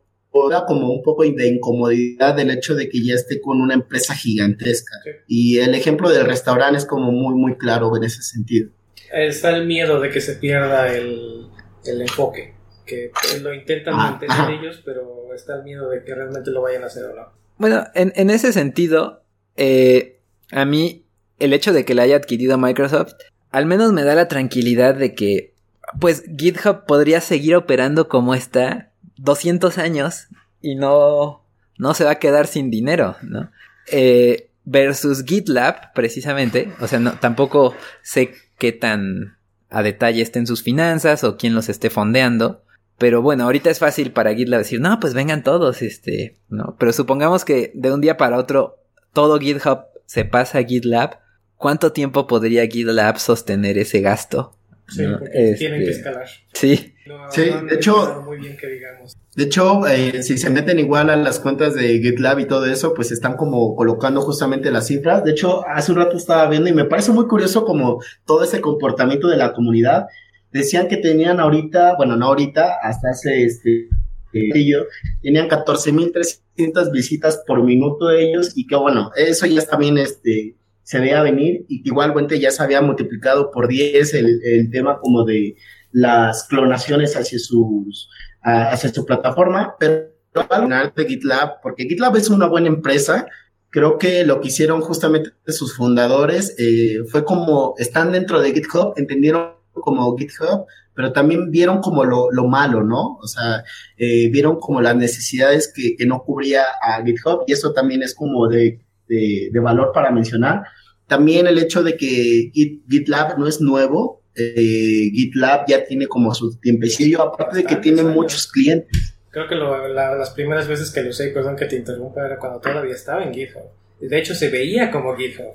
da como un poco de incomodidad del hecho de que ya esté con una empresa gigantesca. Sí. Y el ejemplo del restaurante es como muy, muy claro en ese sentido. Está el miedo de que se pierda el, el enfoque, que lo intentan ah, mantener ajá. ellos, pero está el miedo de que realmente lo vayan a hacer o no. Bueno, en, en ese sentido, eh, a mí el hecho de que la haya adquirido Microsoft al menos me da la tranquilidad de que, pues, GitHub podría seguir operando como está 200 años y no, no se va a quedar sin dinero, ¿no? Eh, versus GitLab, precisamente, o sea, no, tampoco sé qué tan a detalle estén sus finanzas o quién los esté fondeando, pero bueno, ahorita es fácil para GitLab decir, no, pues vengan todos, este, ¿no? Pero supongamos que de un día para otro todo GitHub se pasa a GitLab, ¿cuánto tiempo podría GitLab sostener ese gasto? Sí, ¿no? porque tienen que Este, escalar. Sí, No, Sí, no de hecho- empezado muy bien que digamos. De hecho, eh, si se meten igual a las cuentas de GitLab y todo eso, pues están como colocando justamente las cifras. De hecho, hace un rato estaba viendo y me parece muy curioso como todo ese comportamiento de la comunidad. Decían que tenían ahorita, bueno, no ahorita, hasta hace este, eh, tenían 14.300 visitas por minuto ellos y que bueno, eso ya también este, se veía venir y que igualmente ya se había multiplicado por 10 el, el tema como de las clonaciones hacia sus hacia su plataforma, pero al final de GitLab, porque GitLab es una buena empresa, creo que lo que hicieron justamente sus fundadores eh, fue como están dentro de GitHub, entendieron como GitHub, pero también vieron como lo, lo malo, ¿no? O sea, eh, vieron como las necesidades que, que no cubría a GitHub y eso también es como de, de, valor para mencionar. También el hecho de que Git- GitLab no es nuevo, eh, GitLab ya tiene como su tiempecillo, aparte de que tiene años. muchos clientes. Creo que lo- la- las primeras veces que lo usé, perdón que te interrumpa, era cuando todavía estaba en GitHub. De hecho, se veía como GitHub.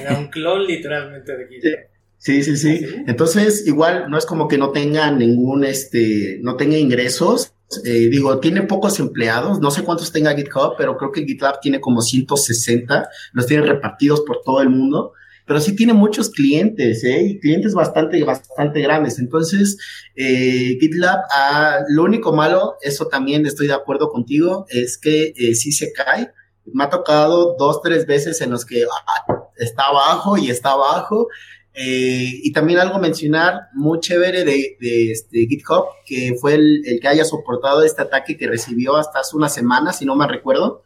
Era un clon literalmente de GitHub. Sí, sí, sí. ¿Sí? Entonces, igual no es como que no tenga ningún, este, no tenga ingresos. Eh, digo, tiene pocos empleados, no sé cuántos tenga GitHub, pero creo que GitLab tiene como 160, los tiene repartidos por todo el mundo, pero sí tiene muchos clientes, ¿eh? Y clientes bastante, bastante grandes. Entonces, eh, GitLab, ah, lo único malo, eso también estoy de acuerdo contigo, es que eh, sí se cae. Me ha tocado dos, tres veces en los que ah, está abajo y está abajo. Eh, y también algo mencionar muy chévere de, de este GitHub, que fue el, el que haya soportado este ataque que recibió hasta hace una semana, si no me recuerdo,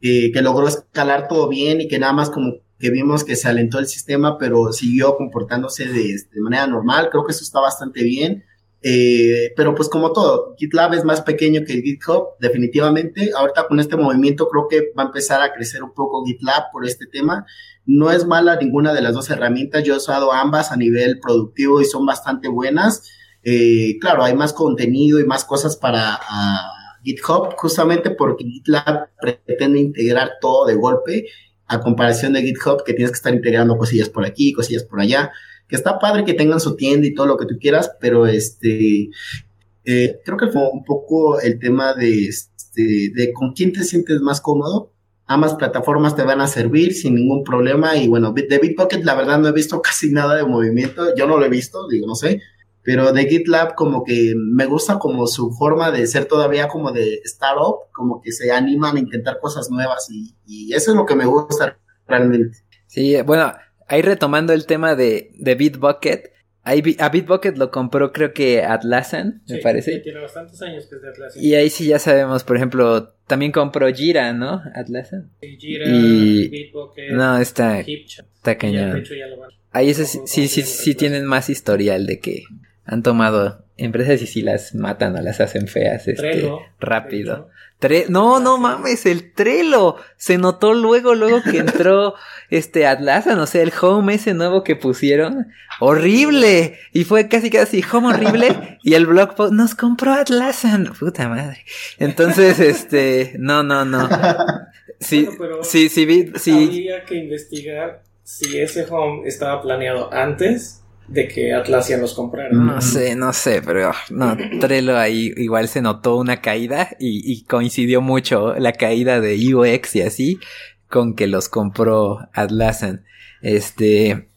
eh, que logró escalar todo bien y que nada más como que vimos que se alentó el sistema, pero siguió comportándose de, de manera normal. Creo que eso está bastante bien. Eh, pero pues como todo, GitLab es más pequeño que GitHub, definitivamente. Ahorita con este movimiento creo que va a empezar a crecer un poco GitLab por este tema. No es mala ninguna de las dos herramientas, yo he usado ambas a nivel productivo y son bastante buenas. Eh, claro, hay más contenido y más cosas para GitHub, justamente porque GitLab pretende integrar todo de golpe, a comparación de GitHub, que tienes que estar integrando cosillas por aquí, cosillas por allá, que está padre que tengan su tienda y todo lo que tú quieras, pero este, eh, creo que fue un poco el tema de, este, de con quién te sientes más cómodo. Ambas plataformas te van a servir sin ningún problema. Y bueno, de Bitbucket, la verdad, no he visto casi nada de movimiento. Yo no lo he visto, digo, no sé. Pero de GitLab, como que me gusta como su forma de ser todavía como de startup, como que se animan a intentar cosas nuevas. Y, y eso es lo que me gusta realmente. Sí, bueno, ahí retomando el tema de, de Bitbucket, ahí a Bitbucket lo compró creo que Atlassian, me Sí, parece. sí, tiene bastantes años que es de Atlassian. Y ahí sí ya sabemos, por ejemplo, también compró Jira, ¿no? Atlassian. Jira, y- Bitbucket, No, está, Hipchat. está cañón. Ahí eso sí, sí, sí, sí tienen más historial de que han tomado empresas y si las matan o las hacen feas, este, Trello, rápido. Tre- no, no mames, el Trello. Se notó luego, luego que entró este Atlassian, o sea, el home ese nuevo que pusieron. Horrible. Y fue casi casi home horrible. Y el blog post nos compró Atlassian. Puta madre. Entonces, este, no, no, no. Sí, Bueno, sí, sí, vi- sí. Habría que investigar si ese home estaba planeado antes de que Atlassian los comprara. No sé, no sé, pero no, Trello ahí igual se notó una caída y, y coincidió mucho la caída de UX y así con que los compró Atlassian. Este,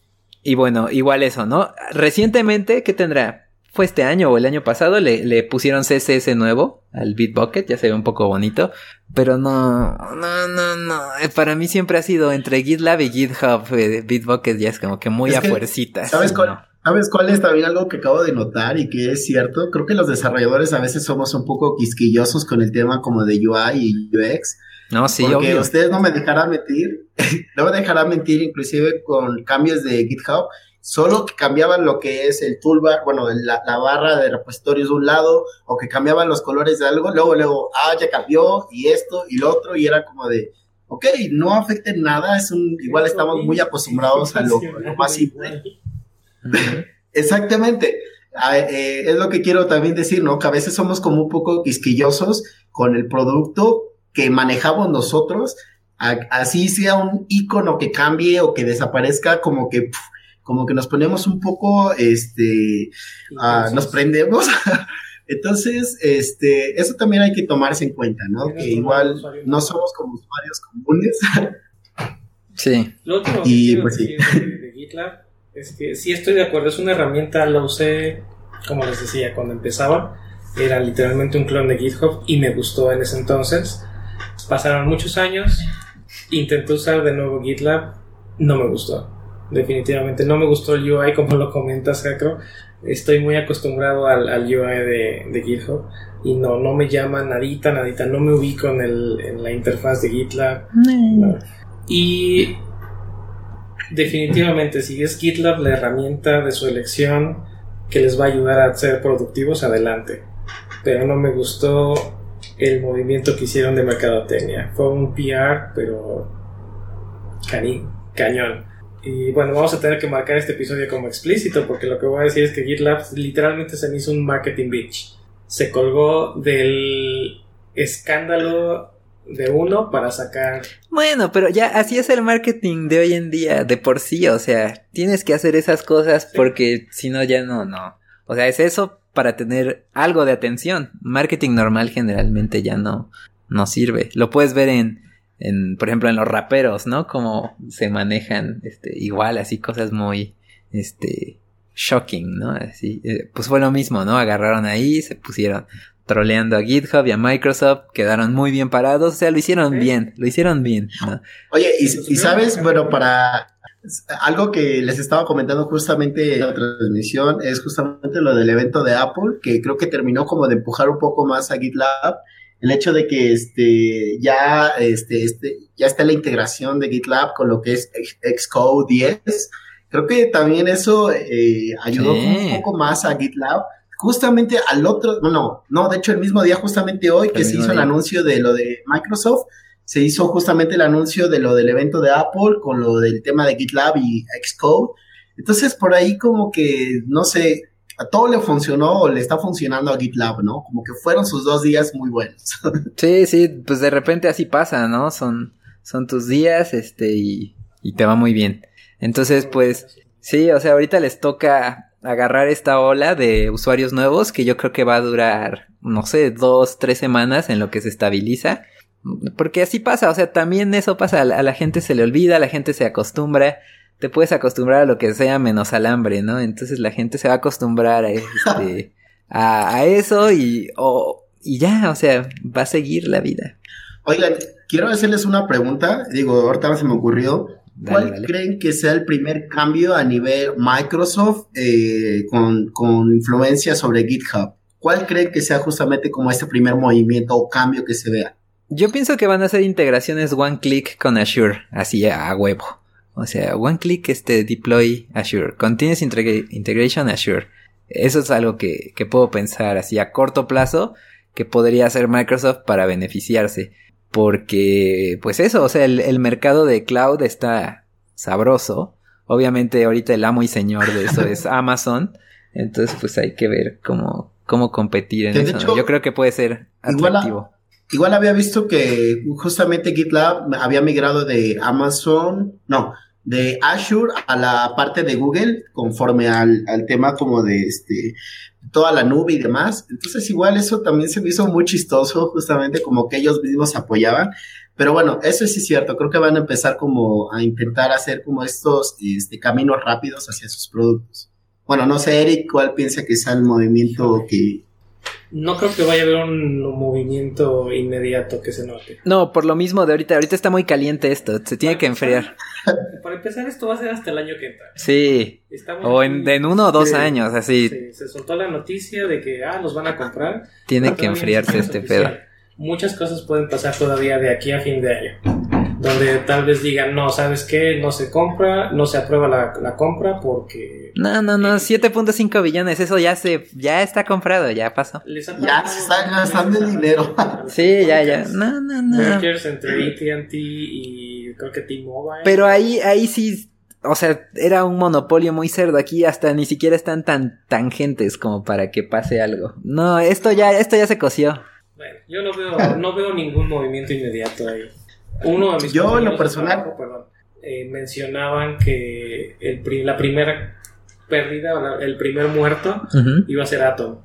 y bueno, igual eso, ¿no? Recientemente, ¿qué tendrá? Fue este año o el año pasado, le, le pusieron CSS nuevo al Bitbucket, ya se ve un poco bonito, pero no, no, no, no, eh, para mí siempre ha sido entre GitLab y GitHub, eh, Bitbucket ya es como que muy Es a que, fuercitas. ¿Sabes ¿no? cuál, ¿Sabes cuál es también algo que acabo de notar y que es cierto? Creo que los desarrolladores a veces somos un poco quisquillosos con el tema como de UI y UX. No, sí, porque obvio. ustedes no me dejarán mentir, no me dejarán mentir inclusive con cambios de GitHub, solo que cambiaban lo que es el toolbar, bueno, la, la barra de repositorios de un lado, o que cambiaban los colores de algo, luego, luego, ah, ya cambió, y esto, y lo otro, y era como de, ok, no afecta en nada, es un, igual estamos muy acostumbrados a lo, lo más simple. Exactamente. Ah, eh, es lo que quiero también decir, ¿no? Que a veces somos como un poco quisquillosos con el producto que manejamos nosotros así sea un icono que cambie o que desaparezca, como que, como que nos ponemos un poco, este, ah, nos prendemos. Entonces, este, eso también hay que tomarse en cuenta, ¿no? Que igual no somos como usuarios comunes. Sí. Lo último que y, pues, sí. de, GitLab es que sí estoy de acuerdo, es una herramienta, la usé, como les decía, cuando empezaba, era literalmente un clon de GitHub y me gustó en ese entonces. Pasaron muchos años, intenté usar de nuevo GitLab, no me gustó. Definitivamente no me gustó el UI como lo comentas, Jacro. Estoy muy acostumbrado al, UI de, GitHub y no, no me llama nadita, nadita, no me ubico en, el, en la interfaz de GitLab. Y definitivamente, si es GitLab la herramienta de su elección que les va a ayudar a ser productivos, adelante. Pero no me gustó el movimiento que hicieron de mercadotecnia. Fue un PR, pero cañón. Y bueno, vamos a tener que marcar este episodio como explícito porque lo que voy a decir es que GitLab literalmente se me hizo un marketing bitch. Se colgó del escándalo de uno para sacar. Bueno, pero ya así es el marketing de hoy en día, de por sí, o sea, tienes que hacer esas cosas porque si no ya no, no. O sea, es eso para tener algo de atención. Marketing normal generalmente ya no, no sirve. Lo puedes ver en, en, por ejemplo, en los raperos, ¿no? Como se manejan, este, igual, así cosas muy, este, shocking, ¿no? Así, eh, pues fue lo mismo, ¿no? Agarraron ahí, se pusieron troleando a GitHub y a Microsoft, quedaron muy bien parados, o sea, lo hicieron bien, lo hicieron bien. Oye, y, sabes, bueno, para algo que les estaba comentando justamente en la transmisión es justamente lo del evento de Apple, que creo que terminó como de empujar un poco más a GitLab, el hecho de que este ya este, este ya está la integración de GitLab con lo que es Xcode 10. Creo que también eso eh, ayudó un poco más a GitLab justamente al otro, no, no, de hecho el mismo día, justamente hoy que se hizo el anuncio de lo de Microsoft, se hizo justamente el anuncio de lo del evento de Apple con lo del tema de GitLab y Xcode. Entonces por ahí como que, no sé, todo le funcionó o le está funcionando a GitLab, ¿no? Como que fueron sus dos días muy buenos. sí, sí, pues de repente así pasa, ¿no? Son, son tus días, este, y, y te va muy bien. Entonces, pues, sí, o sea, ahorita les toca agarrar esta ola de usuarios nuevos que yo creo que va a durar, no sé, dos, tres semanas en lo que se estabiliza. Porque así pasa, o sea, también eso pasa, a la, gente se le olvida, la gente se acostumbra, te puedes acostumbrar a lo que sea menos al hambre, ¿no? Entonces la gente se va a acostumbrar a, este, a, eso y, y ya, o sea, va a seguir la vida. Oigan, quiero hacerles una pregunta, digo, ahorita se me ocurrió. ¿Cuál creen que sea el primer cambio a nivel Microsoft eh, con, con, influencia sobre GitHub? ¿Cuál creen que sea justamente como este primer movimiento o cambio que se vea? Yo pienso que van a ser integraciones one click con Azure, así a huevo. O sea, one click este deploy Azure, continuous integration Azure. Eso es algo que, que puedo pensar así a corto plazo que podría hacer Microsoft para beneficiarse. Porque, pues eso, o sea, el, mercado de cloud está sabroso. Obviamente ahorita el amo y señor de eso es Amazon. Entonces, pues hay que ver cómo, cómo competir en eso. Yo creo que puede ser atractivo. Igual, había visto que justamente GitLab había migrado de Amazon, no, de Azure a la parte de Google conforme al, al tema como de este toda la nube y demás. Entonces igual eso también se me hizo muy chistoso, justamente como que ellos mismos apoyaban. Pero bueno, eso sí es cierto, creo que van a empezar como a intentar hacer como estos este, caminos rápidos hacia sus productos. Bueno, no sé, Eric, ¿cuál piensa que sea el movimiento que, no creo que vaya a haber un, movimiento inmediato que se note. No, por lo mismo de ahorita, ahorita está muy caliente esto, se tiene que enfriar. Para empezar, esto va a ser hasta el año que entra. Sí. o en, uno o dos años, así. Sí, se soltó la noticia de que, ah, los van a comprar. Tiene que enfriarse este pedo. Muchas cosas pueden pasar todavía de aquí a fin de año donde tal vez digan, no, ¿sabes qué? No se compra, no se aprueba la, compra porque... No, no, no, 7.5 billones, eso ya se, ya está comprado, ya pasó. Ya se está gastando el dinero. sí, ya, ya, no, no, no. entre AT&T y creo que T-Mobile. Pero ahí, ahí sí, o sea, era un monopolio muy cerdo. Aquí hasta ni siquiera están tan tangentes como para que pase algo. No, esto ya, esto ya se coció. Bueno, yo no veo, no veo ningún movimiento inmediato ahí. Uno de mis Yo, en lo personal- trabajo, perdón, eh, mencionaban que el pri- la primera pérdida, o la- el primer muerto, iba a ser Atom.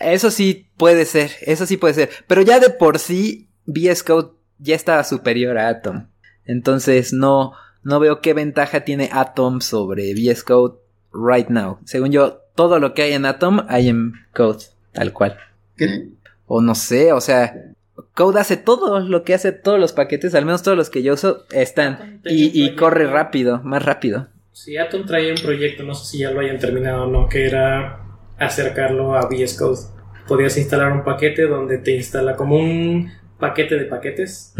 Eso sí puede ser, eso sí puede ser. Pero ya de por sí, VS Code ya estaba superior a Atom. Entonces no, no veo qué ventaja tiene Atom sobre VS Code right now. Según yo, todo lo que hay en Atom hay en Code, tal cual. ¿Qué? O no sé, o sea, Code hace todo lo que hace todos los paquetes, al menos todos los que yo uso están. Y, y corre rápido, más rápido. Si Atom traía un proyecto, no sé si ya lo hayan terminado o no, que era acercarlo a VS Code. Podías instalar un paquete donde te instala como un paquete de paquetes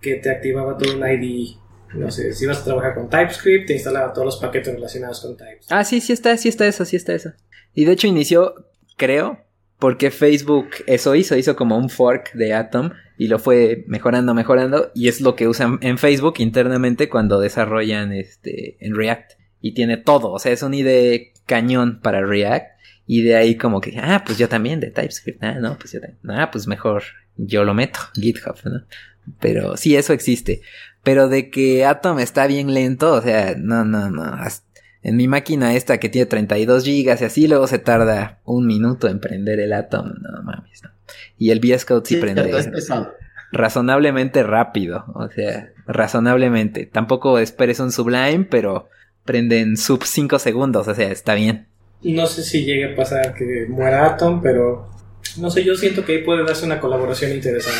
que te activaba todo un IDE. No sé, si ibas a trabajar con TypeScript, te instalaba todos los paquetes relacionados con TypeScript. Ah, sí, sí está, sí está eso, sí está eso. Y de hecho inició, creo, porque Facebook eso hizo, hizo como un fork de Atom y lo fue mejorando, mejorando. Y es lo que usan en Facebook internamente cuando desarrollan este en React. Y tiene todo, o sea, es un IDE cañón para React. Y de ahí como que, ah, pues yo también de TypeScript, ah, no, pues yo también, ah, pues mejor yo lo meto, GitHub, ¿no? Pero sí, eso existe. Pero de que Atom está bien lento, o sea, no, no, no. as- En mi máquina esta que tiene 32 gigas y así, luego se tarda un minuto en prender el Atom. No mames, no. Y el VS Code sí, Sí, prende razonablemente rápido. O sea, razonablemente. Tampoco esperes un Sublime, pero prende en sub 5 segundos. O sea, está bien. No sé si llegue a pasar que muera Atom, pero no sé, yo siento que ahí puede darse una colaboración interesante.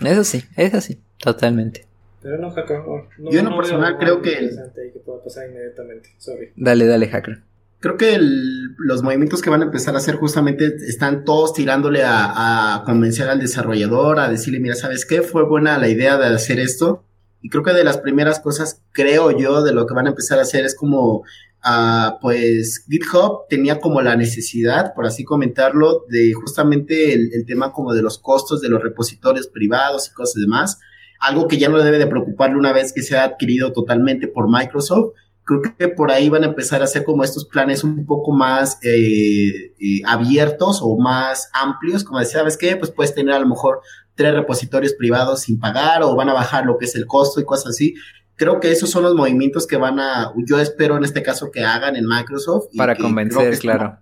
Eso sí, eso sí, totalmente. Pero no, Jacob, no, Yo en lo no personal creo que- interesante ahí que pueda pasar inmediatamente. Sorry. Dale, dale, hacker. Creo que el- los movimientos que van a empezar a hacer justamente están todos tirándole a, a convencer al desarrollador, a decirle, mira, ¿sabes qué? Fue buena la idea de hacer esto. Y creo que de las primeras cosas, creo yo, de lo que van a empezar a hacer es como, ah, pues GitHub tenía como la necesidad, por así comentarlo, de justamente el, el tema como de los costos de los repositorios privados y cosas demás. Algo que ya no debe de preocuparle una vez que sea adquirido totalmente por Microsoft creo que por ahí van a empezar a hacer como estos planes un poco más eh, eh, abiertos o más amplios, como decía, ¿sabes qué? Pues puedes tener a lo mejor tres repositorios privados sin pagar o van a bajar lo que es el costo y cosas así. Creo que esos son los movimientos que van a, yo espero en este caso que hagan en Microsoft. y Para convencer, claro.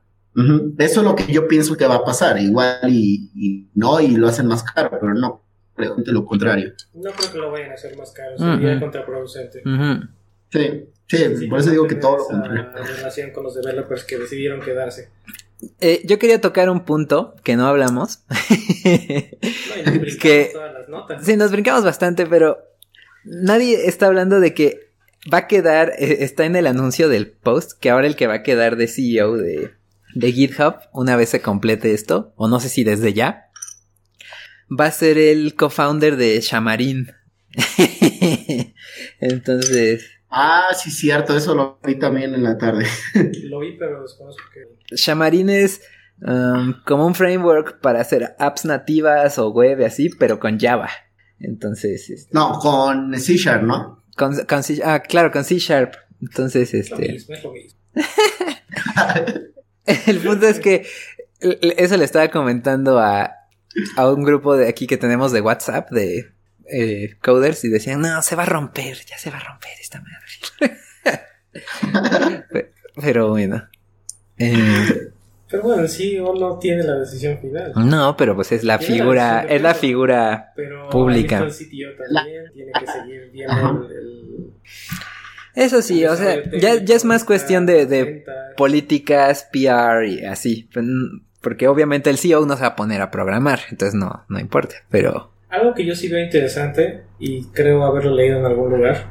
Eso es lo que yo pienso que va a pasar, igual y, y no, y lo hacen más caro, pero no, pregunte lo contrario. No creo que lo vayan a hacer más caro, sería Ujú. contraproducente. Ujú. Sí, sí, Sí, por eso digo que todo lo contrario. relación con los developers que decidieron quedarse. Eh, yo quería tocar un punto que no hablamos. No, y nos brincamos Que- todas las notas. Sí, nos brincamos bastante, pero nadie está hablando de que va a quedar, eh, está en el anuncio del post, que ahora el que va a quedar de CEO de, de GitHub, una vez se complete esto, o no sé si desde ya, va a ser el co-founder de Xamarin. Entonces, Ah, sí, cierto, eso lo vi también en la tarde. Lo vi, pero desconozco que. Xamarin es um, como un framework para hacer apps nativas o web y así, pero con Java. Entonces, este, No, con C Sharp, ¿no? Con, con C, ah, claro, con C Sharp. Entonces, Es lo este. mismo, es lo mismo. El punto es que eso le estaba comentando a, a un grupo de aquí que tenemos de WhatsApp de eh, coders y decían, no, se va a romper, ya se va a romper esta madre. Pe- Pero bueno. Eh, Pero bueno, sí o no tiene la decisión final. no, pero pues es la figura, es la figura. Pero Pública. ahí está el CTO también, tiene que seguir viendo el, el- Eso sí, o sea, ya, ya es más cuestión de, de políticas, PR y así. Porque obviamente el CEO no se va a poner a programar, entonces no, no importa. Pero Algo que yo sí veo interesante, y creo haberlo leído en algún lugar,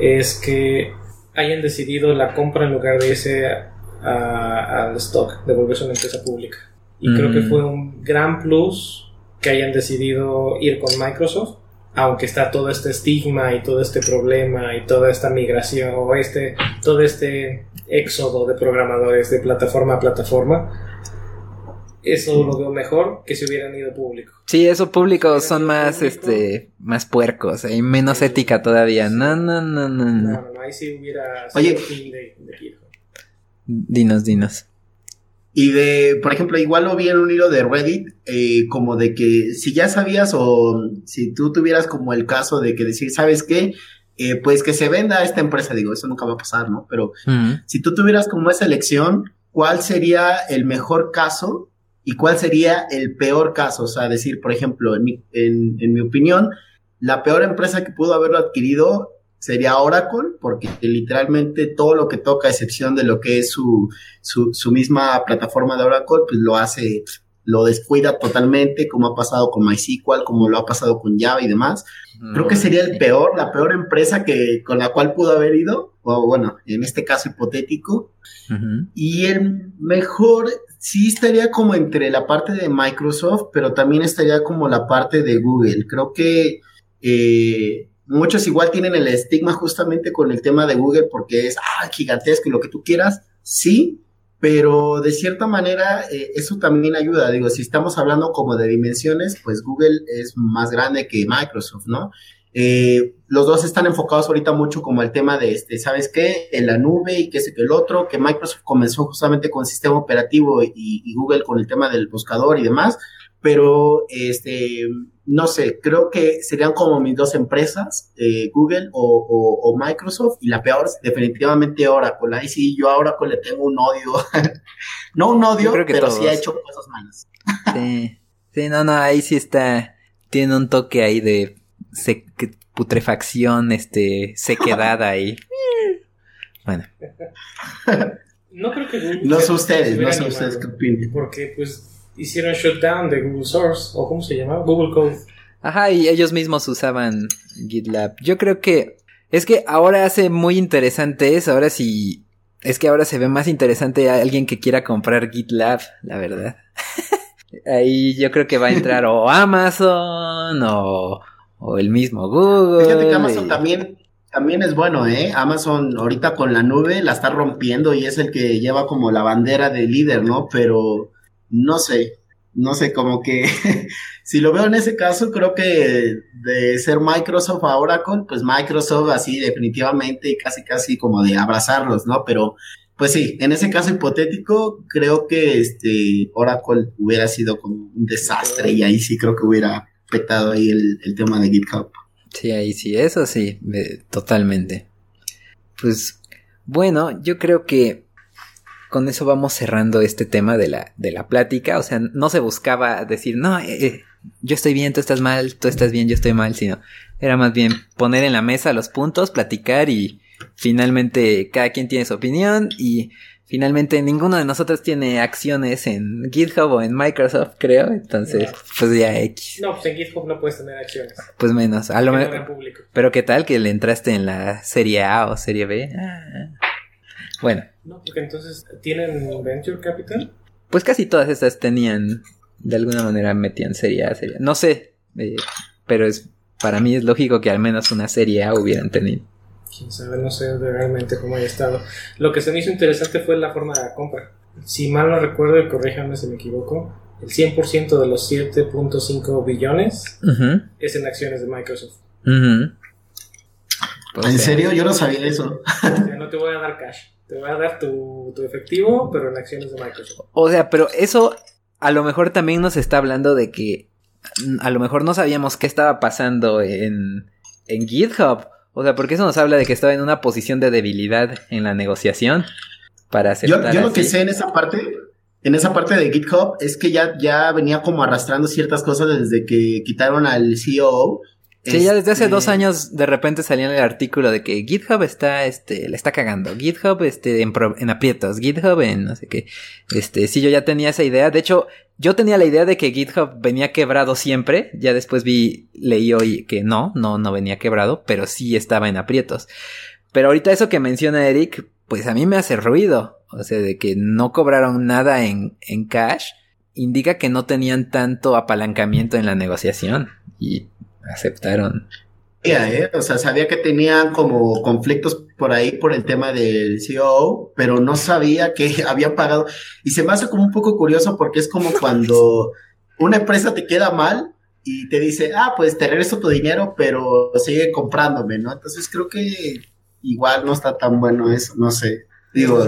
es que hayan decidido la compra en lugar de a- a- al stock, de volverse una empresa pública. Y creo que Mm. fue un gran plus que hayan decidido ir con Microsoft, aunque está todo este estigma y todo este problema y toda esta migración o este, todo este éxodo de programadores de plataforma a plataforma. Eso lo veo mejor que si hubieran ido público. sí, eso públicos son más, público. este, más puercos, hay menos Sí. ética todavía. No, no, no, no, No, no. no, no, ahí sí hubiera sido Oye. fin de, de. Dinos, dinos. Y de, por ejemplo, igual lo vi en un hilo de Reddit, eh, como de que si ya sabías o si tú tuvieras como el caso de que decir, ¿sabes qué? Eh, pues que se venda esta empresa, digo, eso nunca va a pasar, ¿no? Pero si tú tuvieras como esa elección, ¿cuál sería el mejor caso y cuál sería el peor caso? O sea, decir, por ejemplo, en mi, en, en mi opinión, la peor empresa que pudo haberlo adquirido sería Oracle, porque literalmente todo lo que toca, a excepción de lo que es su, su, su, misma plataforma de Oracle, pues lo hace, lo descuida totalmente, como ha pasado con MySQL, como lo ha pasado con Java y demás. Creo que sería el peor, la peor empresa que, con la cual pudo haber ido, o bueno, en este caso hipotético. Y el mejor sí estaría como entre la parte de Microsoft, pero también estaría como la parte de Google. Creo que eh, muchos igual tienen el estigma justamente con el tema de Google porque es ah, gigantesco y lo que tú quieras, sí, pero de cierta manera eh, eso también ayuda. Digo, si estamos hablando como de dimensiones, pues Google es más grande que Microsoft, ¿no? Eh, los dos están enfocados ahorita mucho como el tema de, este, ¿sabes qué? En la nube y qué sé que el otro, que Microsoft comenzó justamente con sistema operativo y, y Google con el tema del buscador y demás, pero este no sé, creo que serían como mis dos empresas, eh, Google o, Microsoft, y la peor definitivamente Oracle. Ahí sí, yo a Oracle le tengo un odio. no un odio, pero sí ha hecho cosas malas. sí, sí, no, no, ahí sí está, tiene un toque ahí de putrefacción, este, sequedad ahí. bueno. No creo que Google No sé ustedes, no sé ustedes qué opinan. Porque, pues, hicieron shutdown de Google Source, o cómo se llama, Google Code. Ajá, y ellos mismos usaban GitLab. Yo creo que es que ahora hace muy interesante eso, ahora sí, es que ahora se ve más interesante a alguien que quiera comprar GitLab, la verdad. Ahí yo creo que va a entrar o Amazon o, o el mismo Google. Fíjate que Amazon también, también es bueno, ¿eh? Amazon ahorita con la nube la está rompiendo y es el que lleva como la bandera de líder, ¿no? Pero no sé, no sé, como que si lo veo en ese caso, creo que de ser Microsoft a Oracle, pues Microsoft así definitivamente casi casi como de abrazarlos, ¿no? Pero pues sí, en ese caso hipotético, creo que este Oracle hubiera sido como un desastre y ahí sí creo que hubiera petado ahí el, tema de GitHub. Sí, ahí sí, eso sí, totalmente. Pues bueno, yo creo que con eso vamos cerrando este tema de la, de la plática. O sea, no se buscaba decir, no, eh, eh, yo estoy bien, tú estás mal, tú estás bien, yo estoy mal, sino era más bien poner en la mesa los puntos, platicar y finalmente cada quien tiene su opinión y finalmente ninguno de nosotros tiene acciones en GitHub o en Microsoft, creo. Entonces, pues ya X. No, pues en GitHub no puedes tener acciones. Pues menos. A lo mejor. Pero qué tal que le entraste en la serie A o serie B. Ah. Bueno. No, porque entonces tienen Venture Capital. Pues casi todas estas tenían, de alguna manera metían serie A, serie No sé, eh, pero es para mí es lógico que al menos una serie A hubieran tenido. Quién sabe, no sé realmente cómo haya estado. Lo que se me hizo interesante fue la forma de la compra. Si mal no recuerdo, y corríjame si me equivoco, el 100% de los 7.5 billones es en acciones de Microsoft. Pues, ¿En serio? Yo no sabía eso. no te voy a dar cash. Te voy a dar tu, efectivo, pero en acciones de Microsoft. O sea, pero eso a lo mejor también nos está hablando de que a lo mejor no sabíamos qué estaba pasando en, en GitHub. O sea, porque eso nos habla de que estaba en una posición de debilidad en la negociación para hacer. Yo, yo lo que sé en esa parte, en esa parte de GitHub, es que ya, ya venía como arrastrando ciertas cosas desde que quitaron al CEO Sí, ya desde hace dos este, años de repente salía en el artículo de que GitHub está, este, le está cagando. GitHub, este, en, en, aprietos. GitHub en no sé qué. Este, sí, yo ya tenía esa idea. De hecho, yo tenía la idea de que GitHub venía quebrado siempre. Ya después vi, leí hoy que no, no, no venía quebrado, pero sí estaba en aprietos. Pero ahorita eso que menciona Eric, pues a mí me hace ruido. O sea, de que no cobraron nada en, en cash, indica que no tenían tanto apalancamiento en la negociación. Y aceptaron. ¿eh? O sea, sabía que tenían como conflictos por ahí por el tema del CEO, pero no sabía que había pagado. Y se me hace como un poco curioso porque es como cuando una empresa te queda mal y te dice, ah, pues te regreso tu dinero, pero sigue comprándome, ¿no? Entonces creo que igual no está tan bueno eso, no sé. Digo,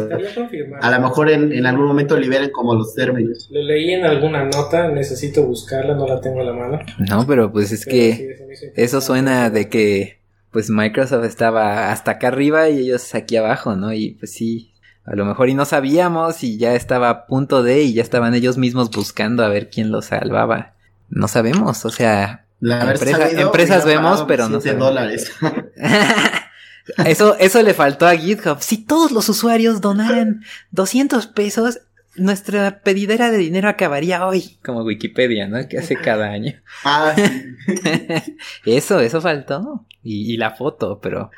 a lo mejor en, en algún momento liberen como los términos. Lo leí en alguna nota, necesito buscarla, no la tengo a la mano. No, pero pues es Pero que sí, eso suena de que pues Microsoft estaba hasta acá arriba y ellos aquí abajo, ¿no? Y pues sí, a lo mejor y no sabíamos y ya estaba a punto de y ya estaban ellos mismos buscando a ver quién los salvaba. No sabemos, o sea, La Empresa- sabido, empresas vemos, pero no sabemos. dólares. eso, eso le faltó a GitHub. Si todos los usuarios donaran 200 pesos, nuestra pedidera de dinero acabaría hoy, como Wikipedia, ¿no? Que hace cada año. ah, sí. Eso, eso faltó. Y, y la foto, pero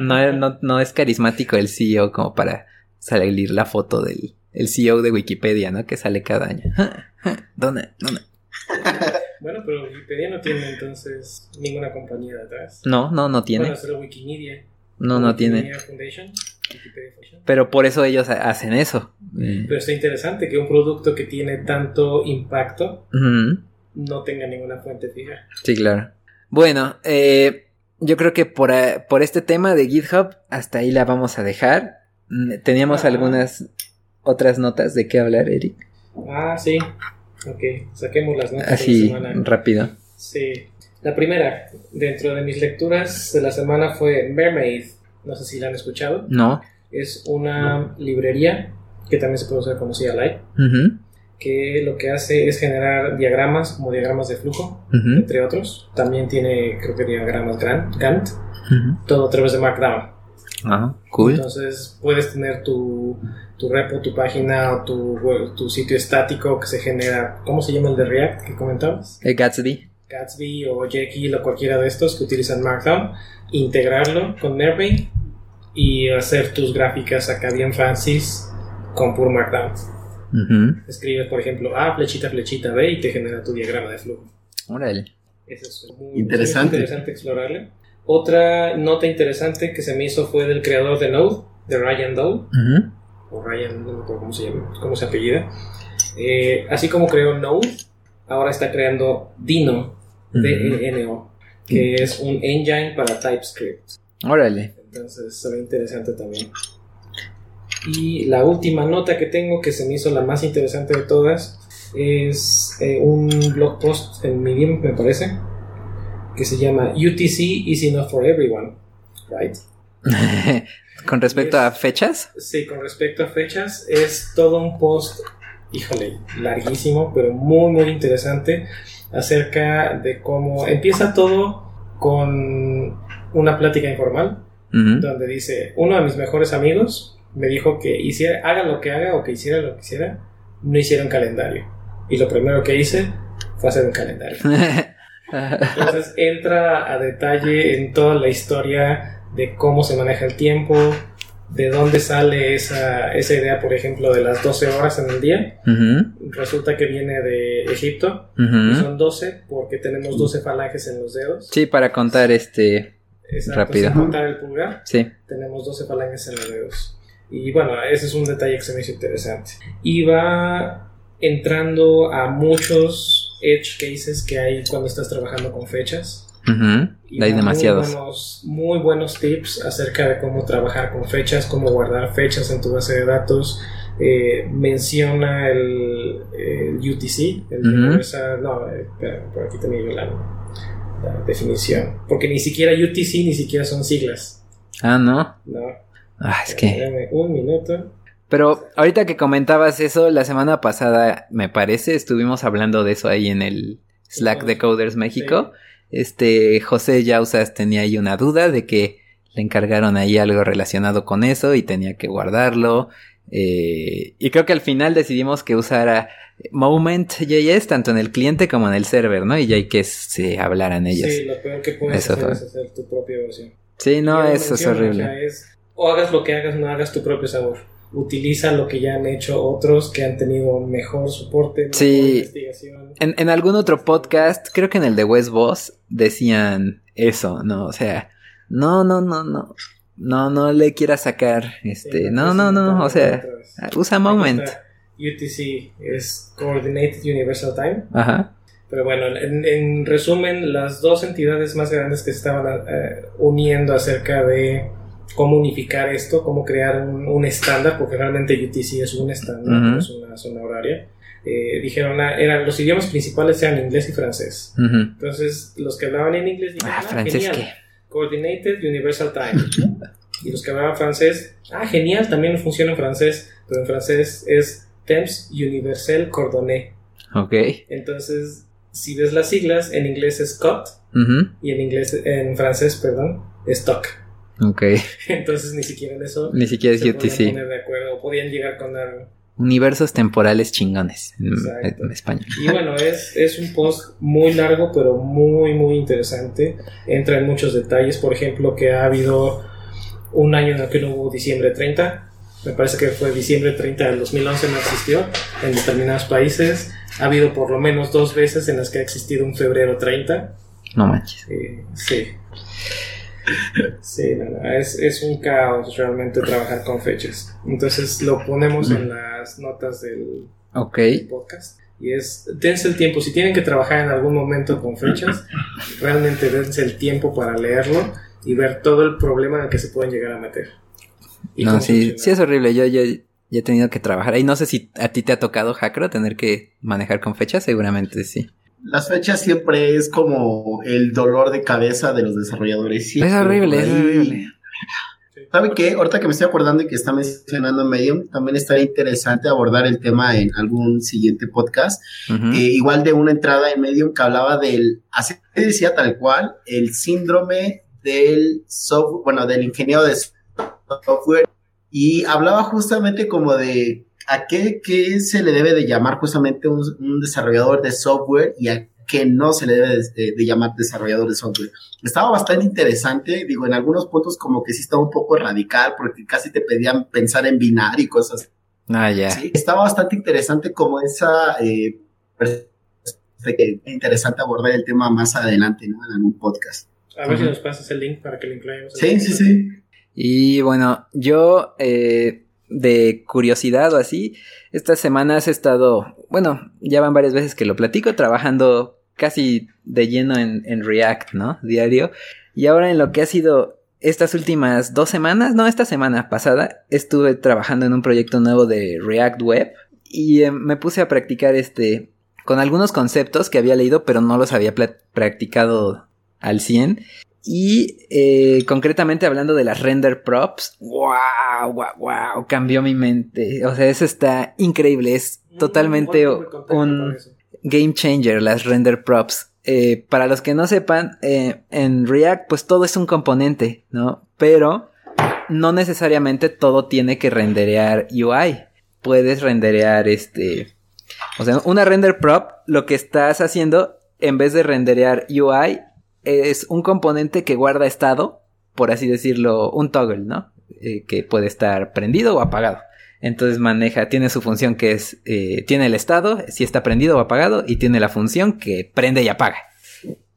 no, no, no es carismático el CEO como para salir la foto del el CEO de Wikipedia, ¿no? Que sale cada año. Dona, dona. Bueno, pero Wikipedia no tiene entonces ninguna compañía detrás. No, no, no tiene. Bueno, solo Wikimedia. No, no tiene. Foundation. Foundation. Pero por eso ellos ha- hacen eso. Pero está interesante que un producto que tiene tanto impacto no tenga ninguna fuente fija. Sí, claro. Bueno, eh, yo creo que por, por este tema de GitHub, hasta ahí la vamos a dejar. Mm, Teníamos Ajá. algunas otras notas de qué hablar, Eric. Ah, sí. Ok, saquemos las notas de Así, la semana. rápido. Sí. La primera, dentro de mis lecturas de la semana fue Mermaid. No sé si la han escuchado. No. Es una librería que también se puede usar como CLI, Ujú, que lo que hace es generar diagramas como diagramas de flujo, entre otros. También tiene, creo que diagramas Gantt, ujú. todo a través de Markdown. Ah, cool. Entonces puedes tener tu, tu repo, tu página o tu, tu sitio estático que se genera. ¿Cómo se llama el de React que comentabas? El Gatsby. Gatsby o Jekyll o cualquiera de estos que utilizan Markdown. Integrarlo con Nervy y hacer tus gráficas acá bien fancies con puro Markdown. Escribes, por ejemplo, A, flechita, flechita, B y te genera tu diagrama de flujo. Órale. Eso es muy Interesante. interesante explorarle. Otra nota interesante que se me hizo fue del creador de Node, de Ryan Doe, Ujú. o Ryan, no me acuerdo cómo se llama, cómo se apellida. Eh, así como creó Node, ahora está creando Dino, D-E-N-O, que es un engine para TypeScript. Órale. Entonces se ve interesante también. Y la última nota que tengo, que se me hizo la más interesante de todas, es eh, un blog post en Medium, me parece, que se llama UTC is enough for everyone. Right? Con respecto a fechas. Sí, con respecto a fechas, es todo un post, híjole, larguísimo, pero muy, muy interesante acerca de cómo empieza todo con una plática informal donde dice, uno de mis mejores amigos me dijo que hiciera, haga lo que haga o que hiciera lo que hiciera, no hiciera un calendario. Y lo primero que hice fue hacer un calendario. Entonces entra a detalle en toda la historia de cómo se maneja el tiempo, de dónde sale esa, esa idea, por ejemplo, de las 12 horas en el día. Ujú, Resulta que viene de Egipto. Y ujú. son 12 porque tenemos 12 falanges en los dedos. Sí, para contar este. Exacto, rápido. sin contar el pulgar. Sí. tenemos 12 falanges en los dedos. Y bueno, ese es un detalle que se me hizo interesante. Y va entrando a muchos edge cases que hay cuando estás trabajando con fechas. Y Hay demasiados. Muy buenos, muy buenos tips acerca de cómo trabajar con fechas, cómo guardar fechas en tu base de datos. Eh, menciona el, el UTC, el. Universal- no, eh, espera, por aquí tenía yo la, la definición. Porque ni siquiera UTC ni siquiera son siglas. Ah, no. No, Ah, es que. Dame un minuto. Pero ahorita que comentabas eso, la semana pasada, me parece, estuvimos hablando de eso ahí en el Slack de Coders México. Este, José Yausas tenía ahí una duda de que le encargaron ahí algo relacionado con eso y tenía que guardarlo. Eh, y creo que al final decidimos que usara Moment.js tanto en el cliente como en el server, ¿no? Y ya hay que se hablaran ellos. Sí, lo peor que puedes Eso hacer fue. es hacer tu propia versión. Sí, no, eso es horrible. o sea, es, o hagas lo que hagas, no hagas tu propio sabor. Utiliza lo que ya han hecho otros que han tenido mejor soporte, mejor Sí. investigación. En, en algún otro podcast, creo que en el de West Boss, decían eso, ¿no? O sea, no, no, no, no. No, no le quieras sacar, este, Sí, no, pues, no, no, o sea, usa Moment. UTC es Coordinated Universal Time. Ajá. Pero bueno, en, en resumen, las dos entidades más grandes que se estaban eh, uniendo acerca de cómo unificar esto, cómo crear un, un estándar, porque realmente UTC es un estándar, es una zona horaria. Eh, dijeron, ah, eran los idiomas principales eran inglés y francés. Entonces, los que hablaban en inglés dijeron, Ah, ah, francés genial, qué. Coordinated Universal Time. y los que hablaban francés, ah, genial, también funciona en francés, pero en francés es Temps Universel Coordonné. Ok. Entonces, si ves las siglas, en inglés es COT y en inglés, en francés, perdón, es TOC. Ok. Entonces, ni siquiera en eso Ni siquiera es se podían UTC. poner de acuerdo podían llegar con algo. Universos temporales chingones en, en español. Y bueno, es, es un post muy largo, pero muy, muy interesante. Entra en muchos detalles. Por ejemplo, que ha habido un año en el que no hubo diciembre 30. Me parece que fue diciembre 30 del 2011, no existió en determinados países. Ha habido por lo menos dos veces en las que ha existido un febrero 30. No manches. Eh, sí. Sí, no, no, es, es un caos realmente trabajar con fechas. Entonces lo ponemos en las notas del, podcast. Y es, dense el tiempo, si tienen que trabajar en algún momento con fechas, realmente dense el tiempo para leerlo y ver todo el problema en el que se pueden llegar a meter. Y No, sí, funciona. sí es horrible. Yo, yo he tenido que trabajar. Y no sé si a ti te ha tocado, Hackro, tener que manejar con fechas. Seguramente sí. Las fechas siempre es como el dolor de cabeza de los desarrolladores. Es horrible, es horrible. ¿Sabe qué? Ahorita que me estoy acordando y que está mencionando Medium, también estaría interesante abordar el tema en algún siguiente podcast. Eh, igual de una entrada en Medium que hablaba del, así decía tal cual, el síndrome del software, bueno, del ingeniero de software, y hablaba justamente como de a qué, qué se le debe de llamar justamente un, un desarrollador de software y a qué no se le debe de, de llamar desarrollador de software. Estaba bastante interesante, digo, en algunos puntos como que sí estaba un poco radical, porque casi te pedían pensar en binario y cosas Ah, ya. Sí, estaba bastante interesante como esa eh, perspectiva. interesante abordar el tema más adelante, ¿no? En algún podcast. A ver si nos pasas el link para que lo incluyamos. Sí, sí, sí. Y bueno, yo eh, de curiosidad o así, estas semanas he estado, bueno, ya van varias veces que lo platico, trabajando casi de lleno en, en React, ¿no? Diario. Y ahora en lo que ha sido estas últimas dos semanas, no, esta semana pasada, estuve trabajando en un proyecto nuevo de React Web y eh, me puse a practicar este, con algunos conceptos que había leído, pero no los había practicado al 100. Y eh, concretamente hablando de las render props, wow, wow, wow, cambió mi mente. O sea, eso está increíble, es Mm, totalmente un game changer, las render props. Eh, para los que no sepan, eh, en React pues todo es un componente, ¿no? Pero no necesariamente todo tiene que renderear UI. Puedes renderear este... O sea, una render prop, lo que estás haciendo, en vez de renderear UI, es un componente que guarda estado, por así decirlo, un toggle, ¿no? Eh, que puede estar prendido o apagado. Entonces maneja, tiene su función que es, eh, tiene el estado, si está prendido o apagado, y tiene la función que prende y apaga.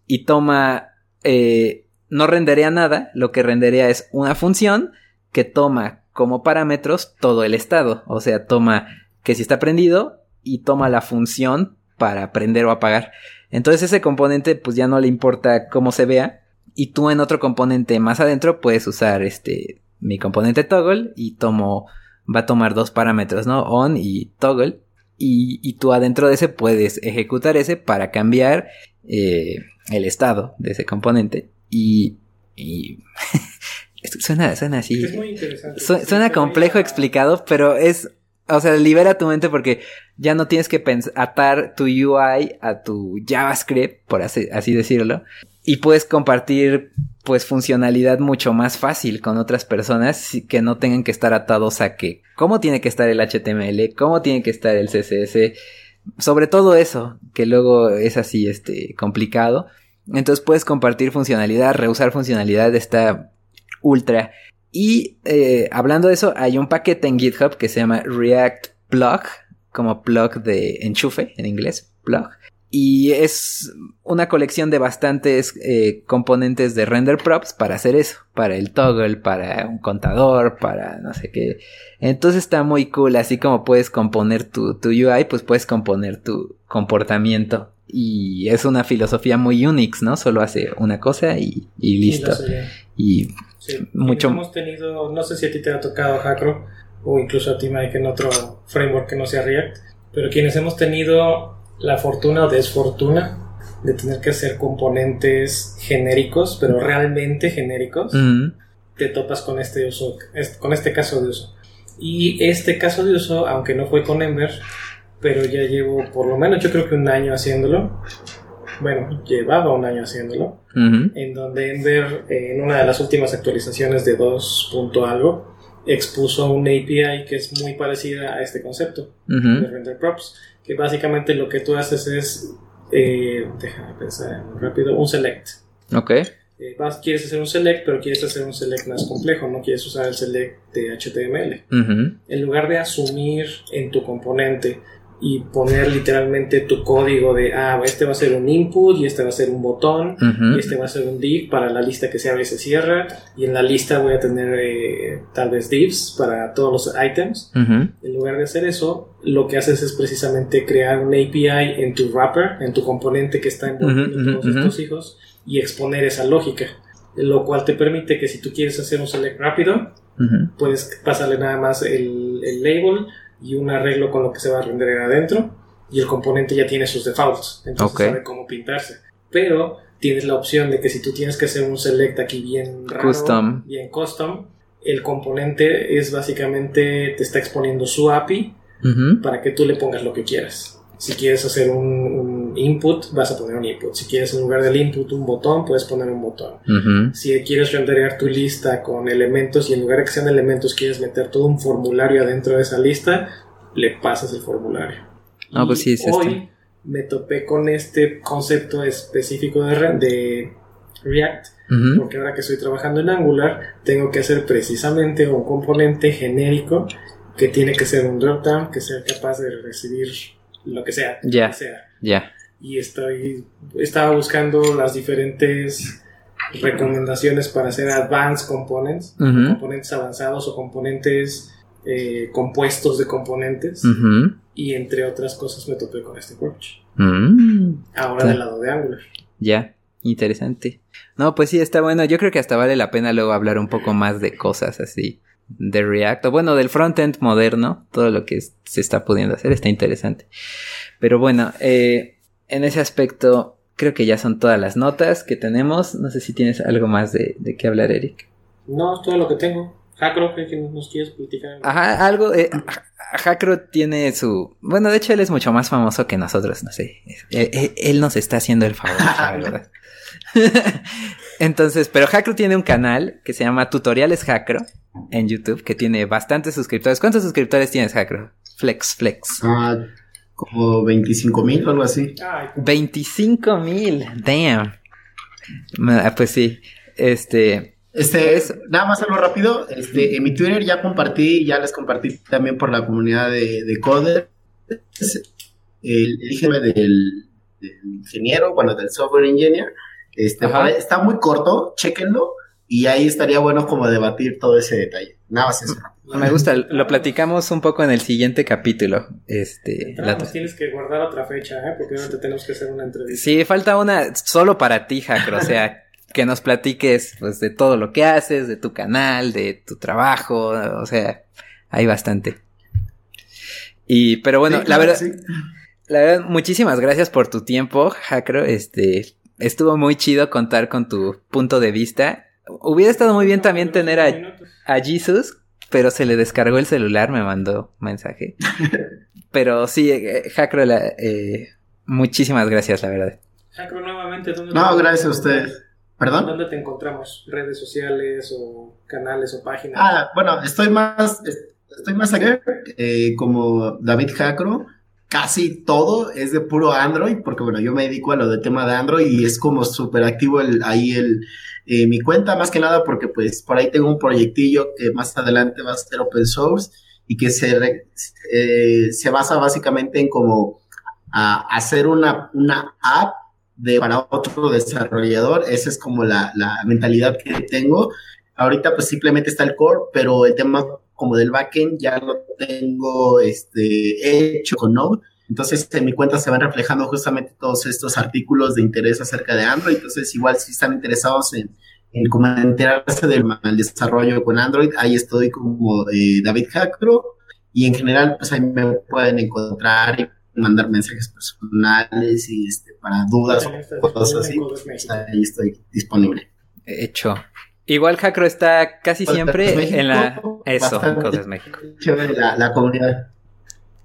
Y toma, eh, no renderea nada, lo que renderea es una función que toma como parámetros todo el estado. O sea, toma que si está prendido y toma la función para prender o apagar. Entonces ese componente pues ya no le importa cómo se vea. Y tú en otro componente más adentro puedes usar este mi componente toggle y tomo va a tomar dos parámetros, ¿no? On y toggle. Y, y tú adentro de ese puedes ejecutar ese para cambiar eh, el estado de ese componente. Y, y suena, suena así. Es muy interesante. Su- suena complejo explicado, pero es, o sea, libera tu mente porque ya no tienes que atar tu UI a tu JavaScript, por así, así decirlo, y puedes compartir, pues, funcionalidad mucho más fácil con otras personas que no tengan que estar atados a que, cómo tiene que estar el HTML, cómo tiene que estar el CSS, sobre todo eso, que luego es así, este, complicado. Entonces puedes compartir funcionalidad, reusar funcionalidad, está ultra. Y eh, hablando de eso, hay un paquete en GitHub que se llama React Plug, como plug de enchufe en inglés, plug. Y es una colección de bastantes eh, componentes de render props para hacer eso, para el toggle, para un contador, para no sé qué. Entonces está muy cool, así como puedes componer tu, tu UI, pues puedes componer tu comportamiento. Y es una filosofía muy Unix, ¿no? Solo hace una cosa y, y listo. Y Sí. Mucho- Hemos tenido, no sé si a ti te ha tocado Hackro o incluso a ti Mike en otro framework que no sea React, pero quienes hemos tenido la fortuna o desfortuna de tener que hacer componentes genéricos, pero realmente genéricos, te topas con este uso, con este caso de uso. Y este caso de uso, aunque no fue con Ember, pero ya llevo por lo menos yo creo que un año haciéndolo. Bueno, llevaba un año haciéndolo en donde eh, en una de las últimas actualizaciones de 2. punto algo, expuso una API que es muy parecida a este concepto de render props, que básicamente lo que tú haces es, eh, déjame pensar rápido, un select. Ok. Eh, vas- quieres hacer un select, pero quieres hacer un select más complejo, no quieres usar el select de HTML. En lugar de asumir en tu componente y poner literalmente tu código de, ah, este va a ser un input y este va a ser un botón y este va a ser un div para la lista que se abre y se cierra. Y en la lista voy a tener eh, tal vez divs para todos los items. En lugar de hacer eso, lo que haces es precisamente crear una API en tu wrapper, en tu componente que está envolviendo todos estos hijos y exponer esa lógica. Lo cual te permite que si tú quieres hacer un select rápido, puedes pasarle nada más el, el label y un arreglo con lo que se va a renderar adentro y el componente ya tiene sus defaults, entonces sabe cómo pintarse. Pero tienes la opción de que si tú tienes que hacer un select aquí bien raro, Custom. bien custom, el componente es básicamente te está exponiendo su API para que tú le pongas lo que quieras. Si quieres hacer un, un input, vas a poner un input. Si quieres en lugar del input un botón, puedes poner un botón. Si quieres renderear tu lista con elementos y en lugar de que sean elementos quieres meter todo un formulario adentro de esa lista, le pasas el formulario. Ah, pues sí, es hoy este. me topé con este concepto específico de, re- de React, porque ahora que estoy trabajando en Angular, tengo que hacer precisamente un componente genérico que tiene que ser un dropdown, que sea capaz de recibir lo que sea. Ya. Ya. Y estoy estaba buscando las diferentes recomendaciones para hacer advanced components, componentes avanzados o componentes eh, compuestos de componentes y entre otras cosas me topé con este approach. Mm. Ahora Claro. del lado de Angular. Ya, interesante. No, pues sí, está bueno. Yo creo que hasta vale la pena luego hablar un poco más de cosas así, de React, o bueno, del frontend moderno, todo lo que se está pudiendo hacer está interesante. Pero bueno, eh, en ese aspecto creo que ya son todas las notas que tenemos. No sé si tienes algo más de, de qué hablar, Eric. No, es todo lo que tengo. Hackro, ¿qué que nos quieres platicar? Ajá, algo. Eh, Hakro tiene su. Bueno, de hecho, él es mucho más famoso que nosotros, no sé. Él, él- él nos está haciendo el favor, la verdad. Entonces, pero Hakro tiene un canal que se llama Tutoriales Hakro en YouTube, que tiene bastantes suscriptores. ¿Cuántos suscriptores tienes, Hakro? Flex, flex. Ah, como 25 mil o algo así. Ay, 25 mil, damn. Ah, Pues sí, este. Este, Eso. nada más algo rápido. Este, en mi Twitter ya compartí, ya les compartí también por la comunidad de, de Coder. El, el IGM del, del ingeniero, bueno, del software engineer. Este, está muy corto, chéquenlo. Y ahí estaría bueno como debatir todo ese detalle. Nada más eso. Me gusta, lo platicamos un poco en el siguiente capítulo. Este, la- tienes que guardar otra fecha, ¿eh? porque ahorita tenemos que hacer una entrevista. Sí, falta una solo para ti, Hakro. O sea, que nos platiques pues de todo lo que haces, de tu canal, de tu trabajo. O sea, hay bastante. Y, pero bueno, Sí, la verdad, sí. la verdad, muchísimas gracias por tu tiempo, Hakro. Este, estuvo muy chido contar con tu punto de vista. Hubiera estado muy bien también tener a, a Jesus, pero se le descargó el celular, me mandó mensaje. Pero sí, eh, Hakro, la- eh, muchísimas gracias, la verdad. Hackro, nuevamente, ¿dónde No, te- gracias a ustedes. ¿Perdón? ¿Dónde te encontramos? ¿Redes sociales o canales o páginas? Ah, bueno, estoy más, es- estoy más acá, eh, como David Jacro. Casi todo es de puro Android, porque bueno, yo me dedico a lo del tema de Android y es como súper activo el, ahí el, eh, mi cuenta, más que nada porque pues por ahí tengo un proyectillo que más adelante va a ser open source y que se, eh, se basa básicamente en como hacer una, una app de, para otro desarrollador. Esa es como la, la mentalidad que tengo. Ahorita pues simplemente está el core, pero el tema como del backend ya lo tengo este, hecho con Node. Entonces en mi cuenta se van reflejando justamente todos estos artículos de interés acerca de Android. Entonces igual si están interesados en, en como enterarse del desarrollo con Android, ahí estoy como eh, David Hackro y en general pues ahí me pueden encontrar y mandar mensajes personales y este, para dudas o cosas así, pues, ahí estoy disponible. Hecho. Igual Hackro está casi pues, siempre en la... Eso, Cosas México. La, la comunidad.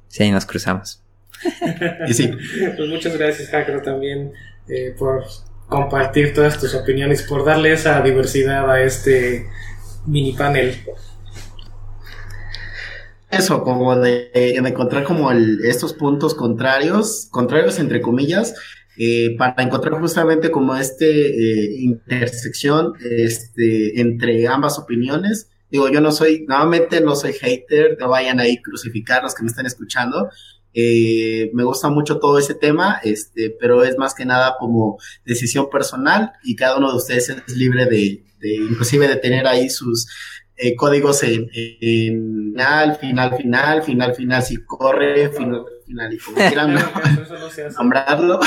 Sí, ahí nos cruzamos. y sí. Pues muchas gracias, Hackro, también eh, por compartir todas tus opiniones, por darle esa diversidad a este mini panel. Eso, como de, encontrar como estos puntos contrarios, contrarios entre comillas, eh, para encontrar justamente como este eh, intersección este, entre ambas opiniones. Digo, yo no soy, nuevamente no soy hater, no vayan ahí crucificar los que me están escuchando. Eh, me gusta mucho todo ese tema, este, pero es más que nada como decisión personal y cada uno de ustedes es libre de, de inclusive de tener ahí sus eh, códigos en, final, final, final, final, final, si corre, final, final, y como quieran nombrarlo.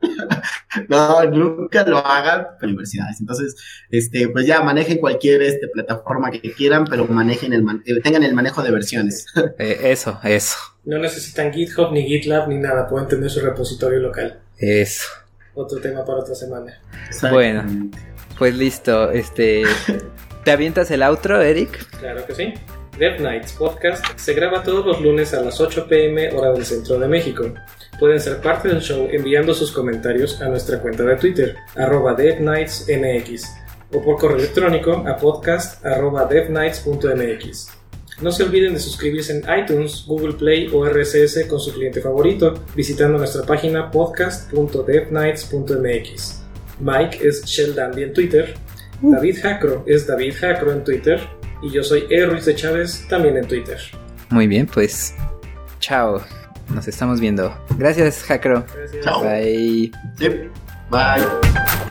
no, nunca lo hagan universidades. Entonces, este, pues ya manejen cualquier este, plataforma que quieran, pero manejen el eh, tengan el manejo de versiones. Eh, eso, eso. No necesitan GitHub ni GitLab ni nada, pueden tener su repositorio local. Eso. Otro tema para otra semana. Bueno, pues listo, este ¿Te avientas el outro, Eric? Claro que sí. Death Nights Podcast se graba todos los lunes a las 8 pm hora del centro de México. Pueden ser parte del show enviando sus comentarios a nuestra cuenta de Twitter, arroba MX, o por correo electrónico a podcast arroba devnights.mx. No se olviden de suscribirse en iTunes, Google Play o RSS con su cliente favorito, visitando nuestra página podcast.devnights.mx. Mike es Sheldon en Twitter David Jacro es David Jacro en Twitter y yo soy E. Ruiz de Chávez también en Twitter. Muy bien, pues chao. Nos estamos viendo. Gracias, Jacro. Gracias. Chao. Bye. Bye.